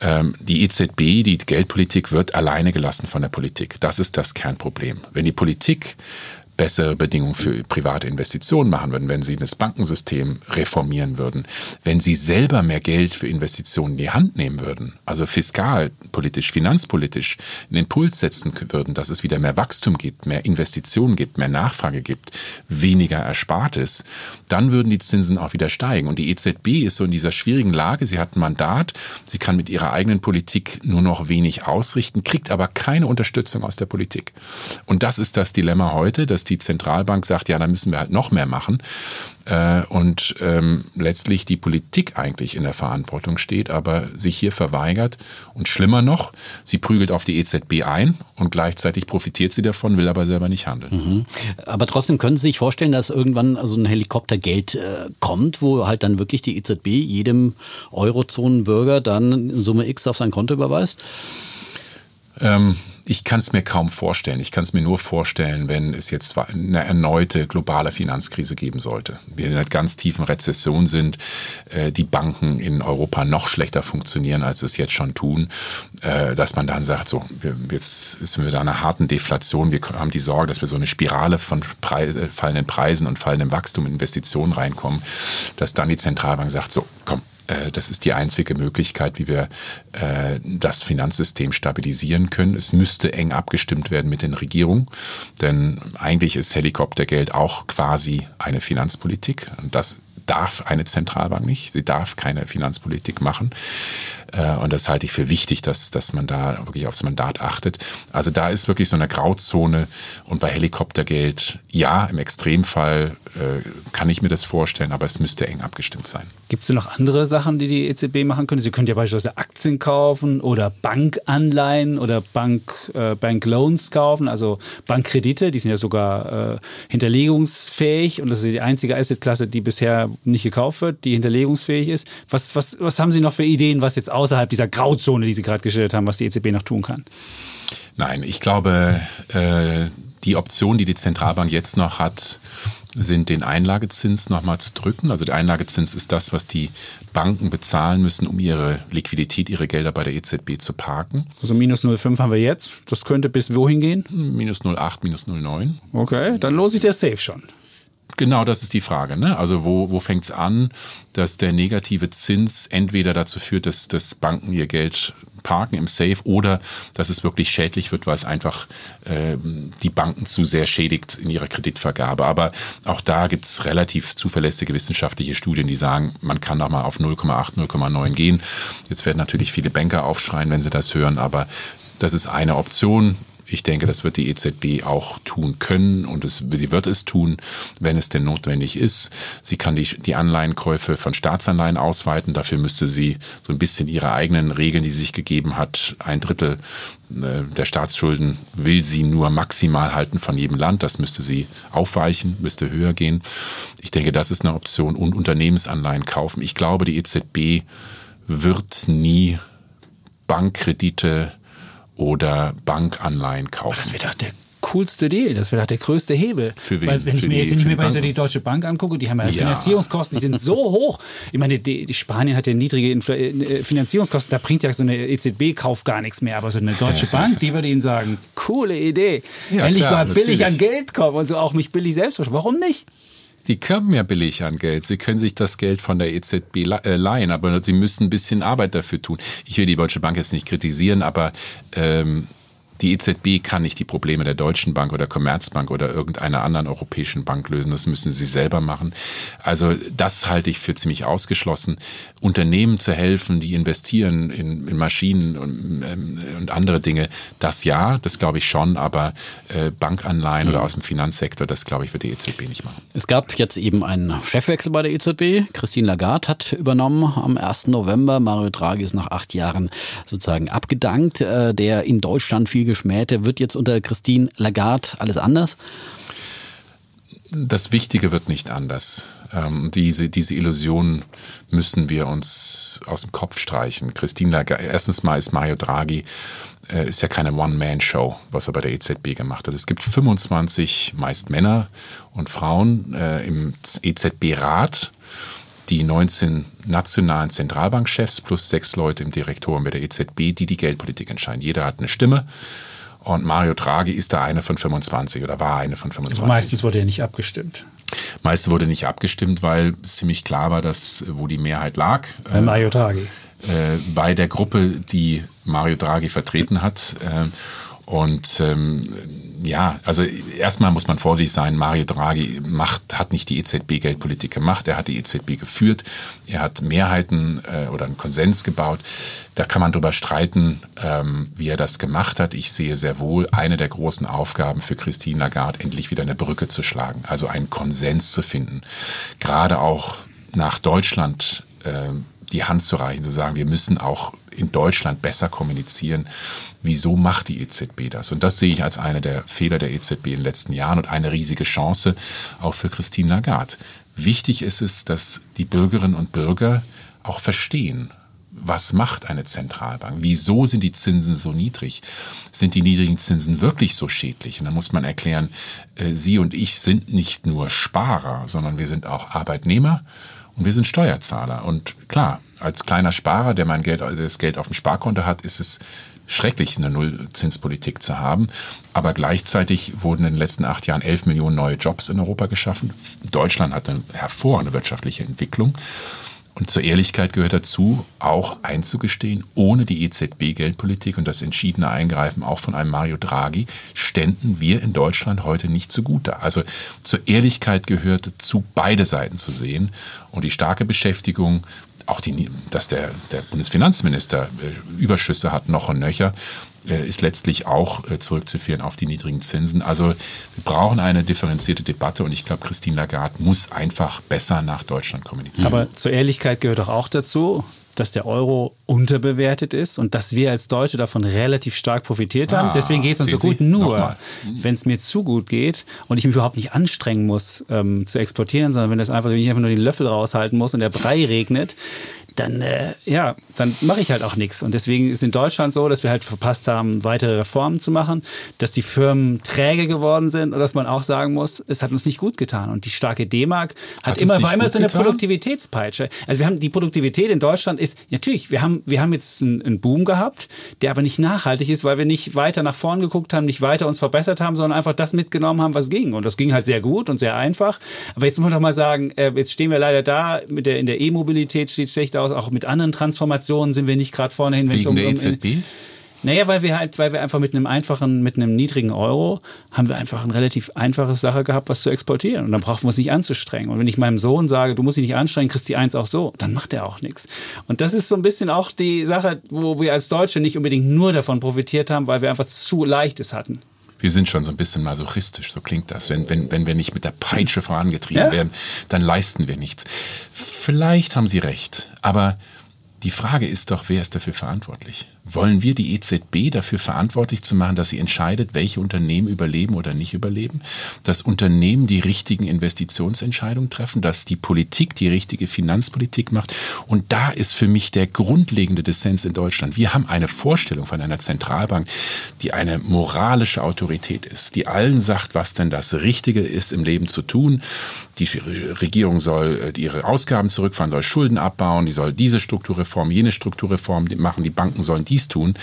Ähm, die EZB, die Geldpolitik wird alleine gelassen von der Politik. Das ist das Kernproblem. Wenn die Politik bessere Bedingungen für private Investitionen machen würden, wenn sie das Bankensystem reformieren würden, wenn sie selber mehr Geld für Investitionen in die Hand nehmen würden, also fiskal, politisch, finanzpolitisch einen Impuls setzen würden, dass es wieder mehr Wachstum gibt, mehr Investitionen gibt, mehr Nachfrage gibt, weniger Erspartes, dann würden die Zinsen auch wieder steigen. Und die EZB ist so in dieser schwierigen Lage, sie hat ein Mandat, sie kann mit ihrer eigenen Politik nur noch wenig ausrichten, kriegt aber keine Unterstützung aus der Politik. Und das ist das Dilemma heute, dass die Zentralbank sagt, ja, da müssen wir halt noch mehr machen. Äh, und ähm, letztlich die Politik eigentlich in der Verantwortung steht, aber sich hier verweigert. Und schlimmer noch, sie prügelt auf die EZB ein und gleichzeitig profitiert sie davon, will aber selber nicht handeln. Aber trotzdem können Sie sich vorstellen, dass irgendwann so ein Helikoptergeld äh, kommt, wo halt dann wirklich die EZB jedem Eurozonenbürger dann Summe X auf sein Konto überweist? Ähm, ich kann es mir kaum vorstellen. Ich kann es mir nur vorstellen, wenn es jetzt eine erneute globale Finanzkrise geben sollte. Wir in einer ganz tiefen Rezession sind, äh, die Banken in Europa noch schlechter funktionieren, als es jetzt schon tun, äh, dass man dann sagt, so, jetzt sind wir da einer harten Deflation. Wir haben die Sorge, dass wir so eine Spirale von Preis, äh, fallenden Preisen und fallendem Wachstum in Investitionen reinkommen, dass dann die Zentralbank sagt, so, das ist die einzige Möglichkeit, wie wir äh, das Finanzsystem stabilisieren können. Es müsste eng abgestimmt werden mit den Regierungen, denn eigentlich ist Helikoptergeld auch quasi eine Finanzpolitik. Und das darf eine Zentralbank nicht. Sie darf keine Finanzpolitik machen. Äh, und das halte ich für wichtig, dass, dass man da wirklich aufs Mandat achtet. Also da ist wirklich so eine Grauzone. Und bei Helikoptergeld, ja, im Extremfall äh, kann ich mir das vorstellen, aber es müsste eng abgestimmt sein. Gibt es noch andere Sachen, die die EZB machen könnte? Sie könnte ja beispielsweise Aktien kaufen oder Bankanleihen oder Bank, äh, Bankloans kaufen, also Bankkredite, die sind ja sogar äh, hinterlegungsfähig und das ist die einzige Assetklasse, die bisher nicht gekauft wird, die hinterlegungsfähig ist. Was, was, was haben Sie noch für Ideen, was jetzt außerhalb dieser Grauzone, die Sie gerade geschildert haben, was die EZB noch tun kann? Nein, ich glaube, äh, die Option, die die Zentralbank jetzt noch hat, sind den Einlagezins nochmal zu drücken. Also der Einlagezins ist das, was die Banken bezahlen müssen, um ihre Liquidität, ihre Gelder bei der EZB zu parken. Also minus 0,5 haben wir jetzt. Das könnte bis wohin gehen? Minus 0,8, minus 0,9. Okay, dann lohnt sich der Safe schon. Genau, das ist die Frage. Ne? Also wo, wo fängt es an, dass der negative Zins entweder dazu führt, dass, dass Banken ihr Geld parken im Safe oder dass es wirklich schädlich wird, weil es einfach äh, die Banken zu sehr schädigt in ihrer Kreditvergabe. Aber auch da gibt es relativ zuverlässige wissenschaftliche Studien, die sagen, man kann auch mal auf 0,8, 0,9 gehen. Jetzt werden natürlich viele Banker aufschreien, wenn sie das hören, aber das ist eine Option. Ich denke, das wird die EZB auch tun können und es, sie wird es tun, wenn es denn notwendig ist. Sie kann die, die Anleihenkäufe von Staatsanleihen ausweiten. Dafür müsste sie so ein bisschen ihre eigenen Regeln, die sie sich gegeben hat, ein Drittel äh, der Staatsschulden will sie nur maximal halten von jedem Land. Das müsste sie aufweichen, müsste höher gehen. Ich denke, das ist eine Option. Und Unternehmensanleihen kaufen. Ich glaube, die EZB wird nie Bankkredite oder Bankanleihen kaufen. Das wäre doch der coolste Deal. Das wäre doch der größte Hebel. Für wen? Weil wenn Für ich mir die- jetzt nicht für mehr die Deutsche Bank angucke, die haben ja, Ja. Finanzierungskosten, die sind so hoch. Ich meine, die, die Spanien hat ja niedrige Infl äh, Finanzierungskosten, da bringt ja so eine EZB-Kauf gar nichts mehr. Aber so eine Deutsche Bank, die würde Ihnen sagen, coole Idee. Ja, Endlich klar, mal billig natürlich. an Geld kommen und so auch mich billig selbst. Warum nicht? Sie kommen ja billig an Geld. Sie können sich das Geld von der EZB äh, leihen, aber Sie müssen ein bisschen Arbeit dafür tun. Ich will die Deutsche Bank jetzt nicht kritisieren, aber ähm, die EZB kann nicht die Probleme der Deutschen Bank oder Commerzbank oder irgendeiner anderen europäischen Bank lösen. Das müssen sie selber machen. Also das halte ich für ziemlich ausgeschlossen. Unternehmen zu helfen, die investieren in, in Maschinen und, ähm, und andere Dinge, das ja, das glaube ich schon, aber äh, Bankanleihen oder aus dem Finanzsektor, das glaube ich, wird die EZB nicht machen. Es gab jetzt eben einen Chefwechsel bei der EZB. Christine Lagarde hat übernommen am 1. November. Mario Draghi ist nach acht Jahren sozusagen abgedankt. Äh, Der in Deutschland viel geschmähte wird jetzt unter Christine Lagarde alles anders. das Wichtige wird nicht anders. Ähm, diese, diese Illusion müssen wir uns aus dem Kopf streichen. Christine Lagarde, erstens mal ist Mario Draghi, äh, ist ja keine One-Man-Show, was er bei der EZB gemacht hat. Es gibt 25, meist Männer und Frauen äh, im EZB-Rat, die 19 nationalen Zentralbankchefs plus sechs Leute im Direktorium bei der EZB, die die Geldpolitik entscheiden. Jeder hat eine Stimme. Und Mario Draghi ist da eine von 25 oder war eine von 25. Meistens wurde ja nicht abgestimmt. Meiste wurde nicht abgestimmt, weil es ziemlich klar war, dass äh, wo die Mehrheit lag, Bei Mario Draghi. äh, bei der Gruppe, die Mario Draghi vertreten hat. Äh, und ähm, ja, also erstmal muss man vorsichtig sein, Mario Draghi macht, hat nicht die EZB-Geldpolitik gemacht, er hat die EZB geführt, er hat Mehrheiten äh, oder einen Konsens gebaut. Da kann man drüber streiten, ähm, wie er das gemacht hat. Ich sehe sehr wohl eine der großen Aufgaben für Christine Lagarde, endlich wieder eine Brücke zu schlagen, also einen Konsens zu finden. Gerade auch nach Deutschland äh, die Hand zu reichen, zu sagen, wir müssen auch in Deutschland besser kommunizieren. Wieso macht die EZB das? Und das sehe ich als eine der Fehler der EZB in den letzten Jahren und eine riesige Chance auch für Christine Lagarde. Wichtig ist es, dass die Bürgerinnen und Bürger auch verstehen, was macht eine Zentralbank? Wieso sind die Zinsen so niedrig? Sind die niedrigen Zinsen wirklich so schädlich? Und dann muss man erklären, äh, Sie und ich sind nicht nur Sparer, sondern wir sind auch Arbeitnehmer und wir sind Steuerzahler. Und klar, als kleiner Sparer, der mein Geld, das Geld auf dem Sparkonto hat, ist es schrecklich, eine Nullzinspolitik zu haben. Aber gleichzeitig wurden in den letzten acht Jahren elf Millionen neue Jobs in Europa geschaffen. Deutschland hat eine hervorragende wirtschaftliche Entwicklung. Und zur Ehrlichkeit gehört dazu, auch einzugestehen, ohne die EZB-Geldpolitik und das entschiedene Eingreifen auch von einem Mario Draghi ständen wir in Deutschland heute nicht zugute. Also zur Ehrlichkeit gehört dazu, beide Seiten zu sehen und die starke Beschäftigung auch die, dass der, der Bundesfinanzminister äh, Überschüsse hat, noch und nöcher, äh, ist letztlich auch äh, zurückzuführen auf die niedrigen Zinsen. Also wir brauchen eine differenzierte Debatte und ich glaube, Christine Lagarde muss einfach besser nach Deutschland kommunizieren. Aber zur Ehrlichkeit gehört doch auch dazu, dass der Euro unterbewertet ist und dass wir als Deutsche davon relativ stark profitiert haben. Ah, Deswegen geht es uns so gut. Sie? Nur, wenn es mir zu gut geht und ich mich überhaupt nicht anstrengen muss ähm, zu exportieren, sondern wenn das einfach, wenn ich einfach nur den Löffel raushalten muss und der Brei regnet, dann äh, ja, dann mache ich halt auch nichts. Und deswegen ist in Deutschland so, dass wir halt verpasst haben, weitere Reformen zu machen, dass die Firmen träge geworden sind und dass man auch sagen muss, es hat uns nicht gut getan. Und die starke D-Mark hat, Hat immer, war immer so eine getan? Produktivitätspeitsche. Also wir haben die Produktivität in Deutschland ist natürlich, wir haben wir haben jetzt einen, einen Boom gehabt, der aber nicht nachhaltig ist, weil wir nicht weiter nach vorn geguckt haben, nicht weiter uns verbessert haben, sondern einfach das mitgenommen haben, was ging. Und das ging halt sehr gut und sehr einfach. Aber jetzt muss man doch mal sagen, äh, jetzt stehen wir leider da mit der in der E-Mobilität steht schlecht aus, auch mit anderen Transformationen sind wir nicht gerade vorne hin, wenn es um, der um EZB? naja, weil wir halt, weil wir einfach mit einem einfachen, mit einem niedrigen Euro haben wir einfach eine relativ einfache Sache gehabt, was zu exportieren. Und dann brauchen wir uns nicht anzustrengen. Und wenn ich meinem Sohn sage, du musst dich nicht anstrengen, kriegst die Eins auch so, dann macht er auch nichts. Und das ist so ein bisschen auch die Sache, wo wir als Deutsche nicht unbedingt nur davon profitiert haben, weil wir einfach zu leichtes hatten. Wir sind schon so ein bisschen masochistisch, so klingt das. Wenn, wenn, wenn wir nicht mit der Peitsche vorangetrieben Ja. werden, dann leisten wir nichts. Vielleicht haben Sie recht, aber die Frage ist doch, wer ist dafür verantwortlich? Wollen wir die EZB dafür verantwortlich zu machen, dass sie entscheidet, welche Unternehmen überleben oder nicht überleben? Dass Unternehmen die richtigen Investitionsentscheidungen treffen, dass die Politik die richtige Finanzpolitik macht. Und da ist für mich der grundlegende Dissens in Deutschland. Wir haben eine Vorstellung von einer Zentralbank, die eine moralische Autorität ist, die allen sagt, was denn das Richtige ist im Leben zu tun. Die Regierung soll äh, ihre Ausgaben zurückfahren, soll Schulden abbauen, die soll diese Strukturreform, jene Strukturreform machen, die Banken sollen dies tun.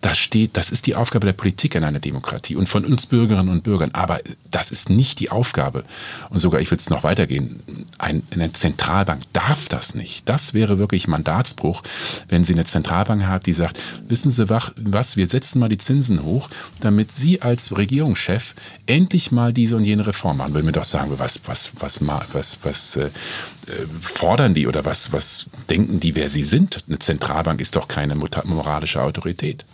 Das steht, das ist die Aufgabe der Politik in einer Demokratie und von uns Bürgerinnen und Bürgern. Aber das ist nicht die Aufgabe. Und sogar, ich will es noch weitergehen, ein, eine Zentralbank darf das nicht. Das wäre wirklich Mandatsbruch, wenn sie eine Zentralbank hat, die sagt, wissen Sie was, wir setzen mal die Zinsen hoch, damit Sie als Regierungschef endlich mal diese und jene Reform machen. Will mir doch sagen, was, was, was, was, was äh, fordern die oder was, was denken die, wer sie sind? Eine Zentralbank ist doch keine moralische Autorität.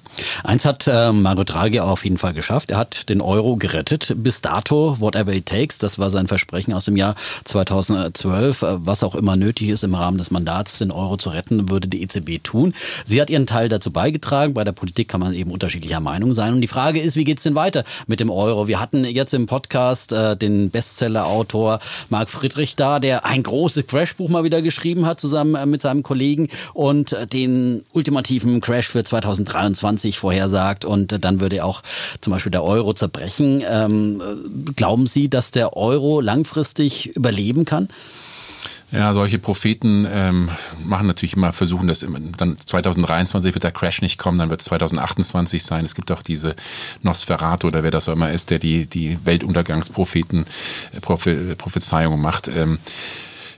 Eins hat äh, Mario Draghi auf jeden Fall geschafft. Er hat den Euro gerettet. Bis dato, whatever it takes, das war sein Versprechen aus dem Jahr 2012. Äh, Was auch immer nötig ist im Rahmen des Mandats, den Euro zu retten, würde die EZB tun. Sie hat ihren Teil dazu beigetragen. Bei der Politik kann man eben unterschiedlicher Meinung sein. Und die Frage ist, wie geht's denn weiter mit dem Euro? Wir hatten jetzt im Podcast äh, den Bestseller-Autor Marc Friedrich da, der ein großes Crashbuch mal wieder geschrieben hat, zusammen äh, mit seinem Kollegen und äh, den ultimativen Crash für 2023 vorhersagt. Und dann würde auch zum Beispiel der Euro zerbrechen. Ähm, äh, glauben Sie, dass der Euro langfristig überleben kann? Ja, solche Propheten ähm, machen natürlich immer, versuchen das immer, dann 2023 wird der Crash nicht kommen, dann wird es 2028 sein. Es gibt auch diese Nosferatu oder wer das auch immer ist, der die, die Weltuntergangspropheten, äh, Prophe, Prophezeiungen macht. Ähm,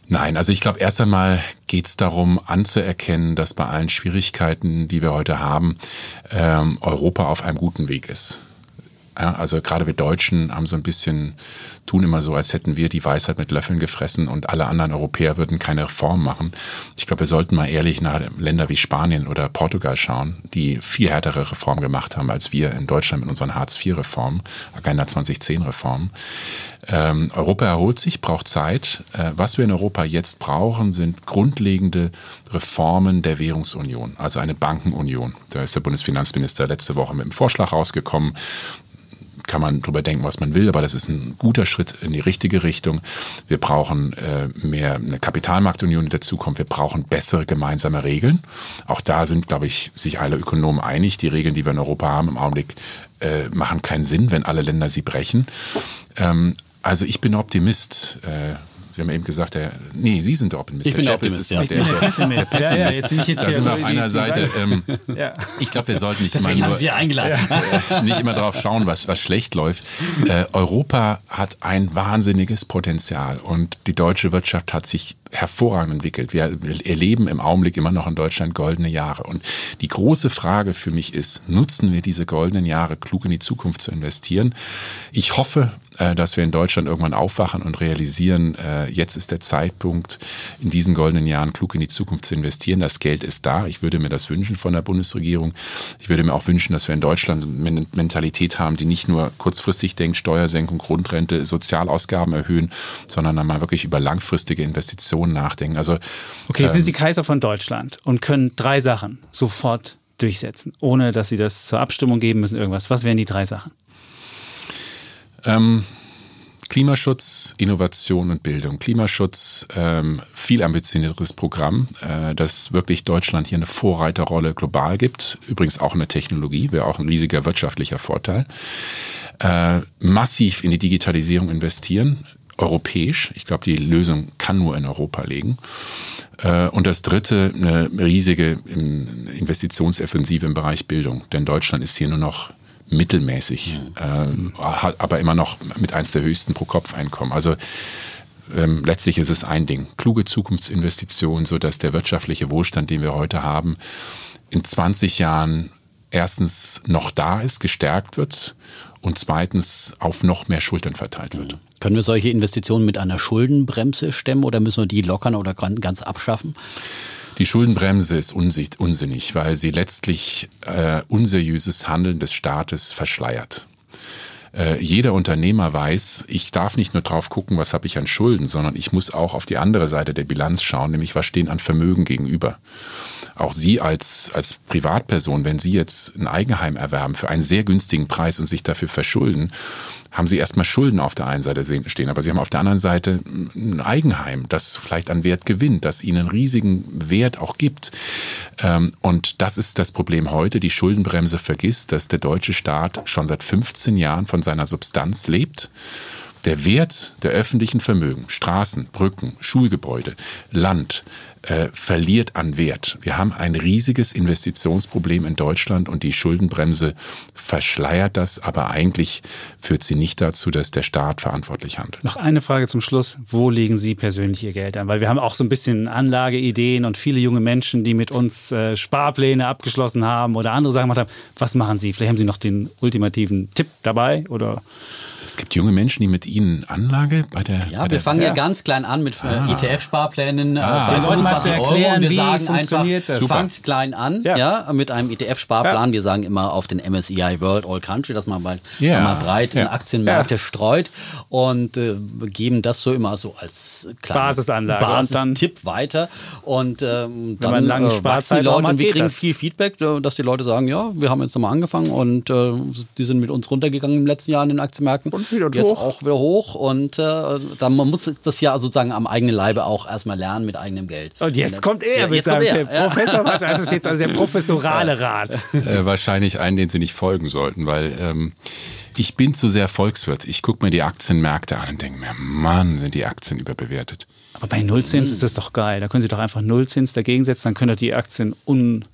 Nein, also ich glaube, erst einmal geht es darum anzuerkennen, dass bei allen Schwierigkeiten, die wir heute haben, ähm, Europa auf einem guten Weg ist. Ja, also gerade wir Deutschen haben so ein bisschen, tun immer so, als hätten wir die Weisheit mit Löffeln gefressen und alle anderen Europäer würden keine Reform machen. Ich glaube, wir sollten mal ehrlich nach Länder wie Spanien oder Portugal schauen, die viel härtere Reformen gemacht haben als wir in Deutschland mit unseren Hartz-IV-Reformen, Agenda 2010-Reformen. Ähm, Europa erholt sich, braucht Zeit. Äh, was wir in Europa jetzt brauchen, sind grundlegende Reformen der Währungsunion, also eine Bankenunion. Da ist der Bundesfinanzminister letzte Woche mit einem Vorschlag rausgekommen kann man drüber denken, was man will, aber das ist ein guter Schritt in die richtige Richtung. Wir brauchen äh, mehr eine Kapitalmarktunion, die dazukommt. Wir brauchen bessere gemeinsame Regeln. Auch da sind, glaube ich, sich alle Ökonomen einig. Die Regeln, die wir in Europa haben im Augenblick, äh, machen keinen Sinn, wenn alle Länder sie brechen. Ähm, also ich bin Optimist. Äh, Sie haben eben gesagt, der, nee, Sie sind der Optimist. Ich bin der Optimist, ja. ja. Der, der, der, Pessimist. der Ja, ja, Pessimist. jetzt bin ich jetzt da hier sind wir auf einer Seite. Ähm, Ja. ich glaube, wir sollten nicht Deswegen immer nur, Sie ja eingeladen. nicht immer drauf schauen, was, was schlecht läuft. Äh, Europa hat ein wahnsinniges Potenzial und die deutsche Wirtschaft hat sich hervorragend entwickelt. Wir erleben im Augenblick immer noch in Deutschland goldene Jahre. Und die große Frage für mich ist, nutzen wir diese goldenen Jahre klug in die Zukunft zu investieren? Ich hoffe, äh, dass wir in Deutschland irgendwann aufwachen und realisieren, äh, jetzt ist der Zeitpunkt, in diesen goldenen Jahren klug in die Zukunft zu investieren. Das Geld ist da. Ich würde mir das wünschen von der Bundesregierung. Ich würde mir auch wünschen, dass wir in Deutschland eine Mentalität haben, die nicht nur kurzfristig denkt, Steuersenkung, Grundrente, Sozialausgaben erhöhen, sondern dann mal wirklich über langfristige Investitionen nachdenken. Also Okay, jetzt sind Sie Kaiser von Deutschland und können drei Sachen sofort durchsetzen, ohne dass Sie das zur Abstimmung geben müssen, irgendwas. Was wären die drei Sachen? Ähm, Klimaschutz, Innovation und Bildung. Klimaschutz, ähm, viel ambitionierteres Programm, äh, das wirklich Deutschland hier eine Vorreiterrolle global gibt. Übrigens auch in der Technologie, wäre auch ein riesiger wirtschaftlicher Vorteil. Äh, massiv in die Digitalisierung investieren, europäisch. Ich glaube, die Lösung kann nur in Europa liegen. Äh, Und das dritte, eine riesige ähm, Investitionsoffensive im Bereich Bildung. Denn Deutschland ist hier nur noch mittelmäßig, äh, hat aber immer noch mit eins der höchsten Pro-Kopf-Einkommen. Also ähm, letztlich ist es ein Ding. Kluge Zukunftsinvestitionen, sodass der wirtschaftliche Wohlstand, den wir heute haben, in 20 Jahren erstens noch da ist, gestärkt wird und zweitens auf noch mehr Schultern verteilt wird. Können wir solche Investitionen mit einer Schuldenbremse stemmen oder müssen wir die lockern oder ganz abschaffen? Die Schuldenbremse ist unsi- unsinnig, weil sie letztlich äh, unseriöses Handeln des Staates verschleiert. Äh, jeder Unternehmer weiß, ich darf nicht nur drauf gucken, was habe ich an Schulden, sondern ich muss auch auf die andere Seite der Bilanz schauen, nämlich was stehen an Vermögen gegenüber. Auch Sie als, als Privatperson, wenn Sie jetzt ein Eigenheim erwerben für einen sehr günstigen Preis und sich dafür verschulden, haben Sie erstmal Schulden auf der einen Seite stehen, aber Sie haben auf der anderen Seite ein Eigenheim, das vielleicht an Wert gewinnt, das Ihnen einen riesigen Wert auch gibt. Ähm, Und das ist das Problem heute. Die Schuldenbremse vergisst, dass der deutsche Staat schon seit 15 Jahren von seiner Substanz lebt. Der Wert der öffentlichen Vermögen, Straßen, Brücken, Schulgebäude, Land, äh, verliert an Wert. Wir haben ein riesiges Investitionsproblem in Deutschland und die Schuldenbremse verschleiert das, aber eigentlich führt sie nicht dazu, dass der Staat verantwortlich handelt. Noch eine Frage zum Schluss. Wo legen Sie persönlich Ihr Geld an? Weil wir haben auch so ein bisschen Anlageideen und viele junge Menschen, die mit uns äh, Sparpläne abgeschlossen haben oder andere Sachen gemacht haben. Was machen Sie? Vielleicht haben Sie noch den ultimativen Tipp dabei oder? Es gibt junge Menschen, die mit Ihnen Anlage bei der. Ja, bei wir der, fangen ja. Ja. ganz klein an mit äh, ETF-Sparplänen. Ah. bei Den Leuten mal zu 25 Euro. erklären, Und wir wie sagen funktioniert einfach, das. fangt klein an, Ja. ja, mit einem ETF-Sparplan. Ja. Wir sagen immer auf den MSCI World All Country, dass man mal, Ja. mal breit in Ja. Aktienmärkte streut und äh, geben das so immer so als Basisanlage. Basistipp weiter. Und ähm, man dann einen langen äh, wachsen die Leute und wir kriegen das. viel Feedback, äh, dass die Leute sagen, ja, wir haben jetzt nochmal angefangen und äh, die sind mit uns runtergegangen im letzten Jahr in den Aktienmärkten. Und wieder jetzt hoch. auch wieder hoch und äh, dann man muss das ja sozusagen am eigenen Leibe auch erstmal lernen mit eigenem Geld. Und jetzt kommt er Ja, mit jetzt seinem kommt er, Tipp. ja. Professor das ist jetzt also der professorale Rat. äh, wahrscheinlich einen, den Sie nicht folgen sollten, weil ähm, ich bin zu sehr Volkswirt. Ich gucke mir die Aktienmärkte an und denke mir, Mann, sind die Aktien überbewertet. Aber bei Nullzins ist das doch geil. Da können Sie doch einfach Nullzins dagegen setzen, dann können doch die Aktien un,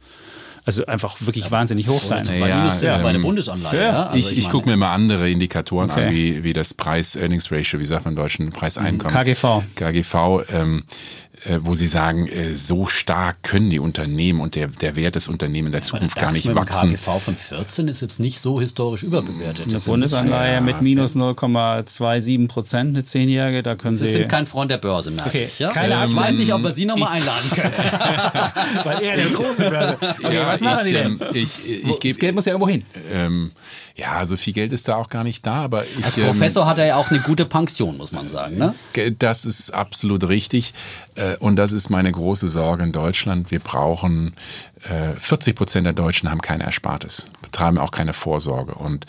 also einfach wirklich wahnsinnig hoch sein. Bei Ja, Minuszins ähm, bei einer Bundesanleihe. ja. Ja. Also ich ich meine- gucke mir mal andere Indikatoren Okay. an, wie, wie das Preis-Earnings-Ratio, wie sagt man im Deutschen, Preiseinkommens. KGV. KGV, ähm, äh, wo sie sagen, äh, so stark können die Unternehmen und der, der Wert des Unternehmens in der Der Zukunft DAX gar nicht wachsen. KGV von 14 ist jetzt nicht so historisch überbewertet. Eine Bundesanleihe mit minus 0,27 Prozent, eine zehnjährige, da können Sie Sie. sind kein Freund der Börse, merke Okay, ich. Ja? keine ich Aktien. weiß nicht, ob wir Sie nochmal einladen können. weil er der große Börse. Okay, Ja, was machen ich, Sie denn? ähm, Ich, ich, Wo- ich das gebe Geld muss ja irgendwo hin. ähm, ja, so viel Geld ist da auch gar nicht da, aber ich, Als ähm, Professor hat er ja auch eine gute Pension, muss man sagen. Ne? Das ist absolut richtig. Äh, äh, und das ist meine große Sorge in Deutschland, wir brauchen, äh, 40 Prozent der Deutschen haben keine Erspartes, betreiben auch keine Vorsorge. Und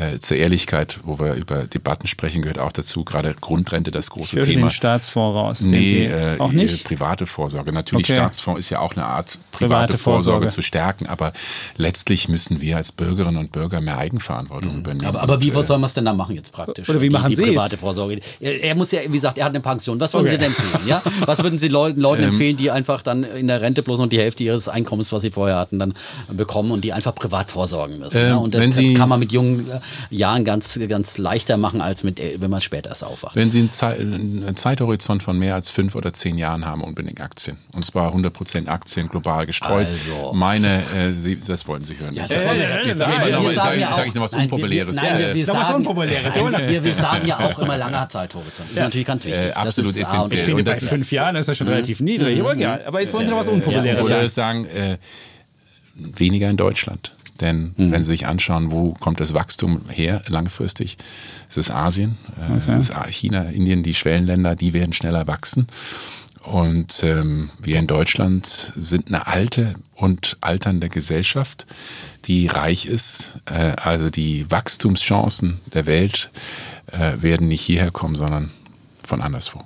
äh, zur Ehrlichkeit, wo wir über Debatten sprechen, gehört auch dazu, gerade Grundrente, das große Ich höre Thema. den Staatsfonds raus. den Nee, Sie äh, auch nicht? private Vorsorge. Natürlich, Okay. Staatsfonds ist ja auch eine Art private, Private Vorsorge, Vorsorge. zu stärken, aber letztlich müssen wir als Bürgerinnen und Bürger mehr Eigenverantwortung übernehmen. Aber, aber wie Und, äh, soll man es denn dann machen jetzt praktisch? Oder wie die, machen die Sie es? private Vorsorge. Er, er muss ja, wie gesagt, er hat eine Pension. Was würden Okay. Sie denn empfehlen? Ja? Was würden Sie Leuten, Ähm, Leuten empfehlen, die einfach dann in der Rente bloß noch die Hälfte ihres Einkommens, was sie vorher hatten, dann bekommen und die einfach privat vorsorgen müssen? Ähm, ja? Und das wenn Sie- kann man mit jungen äh, Jahren ganz, ganz leichter machen, als mit, äh, wenn man später erst aufwacht. Wenn Sie einen, Zei einen Zeithorizont von mehr als fünf oder zehn Jahren haben, unbedingt Aktien. Und zwar 100% Aktien global gestreut. Also, Meine, äh, Sie, das wollten Sie hören. Ja, Ich das wollen wir- sage wir- wir- aber noch, wir ich sagen ich nicht noch was nein, wir- Unpopuläres. Nein, wir, Äh, wir was sagen, Unpopuläres? Nein, wir, wir sagen ja auch immer langer Zeithorizont. Das ist natürlich ganz wichtig. Äh, Das absolut ist A und essentiell. Ich finde, Und bei das ist- fünf Jahren ist das schon relativ niedrig. Aber, ja, aber jetzt wollen Sie noch was Unpopuläres sagen. sagen, äh, weniger in Deutschland. Denn wenn Sie sich anschauen, wo kommt das Wachstum her langfristig, es ist Asien, äh, es ist China, Indien, die Schwellenländer, die werden schneller wachsen. Und ähm, wir in Deutschland sind eine alte und alternde Gesellschaft, die reich ist. Äh, also die Wachstumschancen der Welt äh, werden nicht hierher kommen, sondern von anderswo.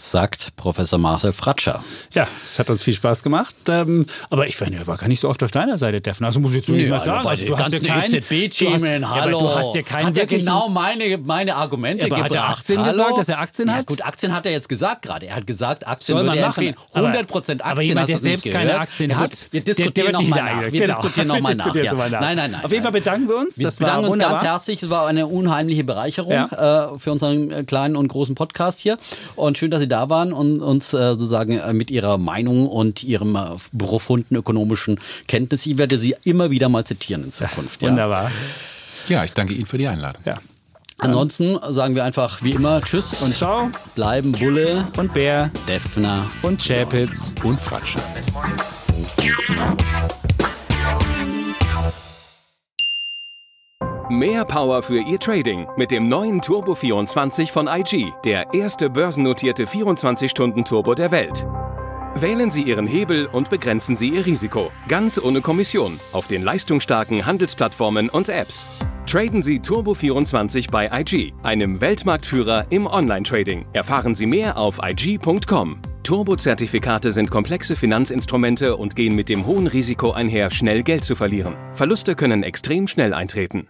Sagt Professor Marcel Fratscher. Ja, es hat uns viel Spaß gemacht. Ähm, aber ich war, gar nicht so oft auf deiner Seite, Steffen. Also muss ich jetzt nicht mal sagen. Also, du hast ja keinen EZB-Team, du hast, ja, aber du hast ja keinen hat ja genau meine, meine Argumente Ja, aber hat er gebracht. Aktien Hallo? gesagt, dass er Aktien Ja hat? gut, Aktien hat er jetzt gesagt gerade. Er hat gesagt, Aktien Soll würde man er machen. empfehlen. Aber- 100 Aktien. aber jemand, der selbst keine. Aktien Ja, gut, hat, wir diskutieren nochmal nach. Wir genau. diskutieren nochmal nach. Ja. nach. Nein, nein, nein. Auf jeden Fall bedanken wir uns. Wir Das bedanken uns ganz herzlich. Es war eine unheimliche Bereicherung äh, für unseren kleinen und großen Podcast hier. Und schön, dass Sie da waren und uns äh, sozusagen äh, mit Ihrer Meinung und Ihrem äh, profunden ökonomischen Kenntnis. Ich werde Sie immer wieder mal zitieren in Zukunft. ja. Wunderbar. Ja, ich danke Ihnen für die Einladung. Ja. Ansonsten sagen wir einfach wie immer Tschüss Und ciao. bleiben Bulle, Und Bär. Defner. Und Chapitz. Und Fratsche. Mehr Power für Ihr Trading mit dem neuen Turbo 24 von IG, der erste börsennotierte 24-Stunden-Turbo der Welt. Wählen Sie Ihren Hebel und begrenzen Sie Ihr Risiko. Ganz ohne Kommission. Auf den leistungsstarken Handelsplattformen und Apps. Traden Sie Turbo 24 bei IG, einem Weltmarktführer im Online-Trading. Erfahren Sie mehr auf IG.com. Turbo-Zertifikate sind komplexe Finanzinstrumente und gehen mit dem hohen Risiko einher, schnell Geld zu verlieren. Verluste können extrem schnell eintreten.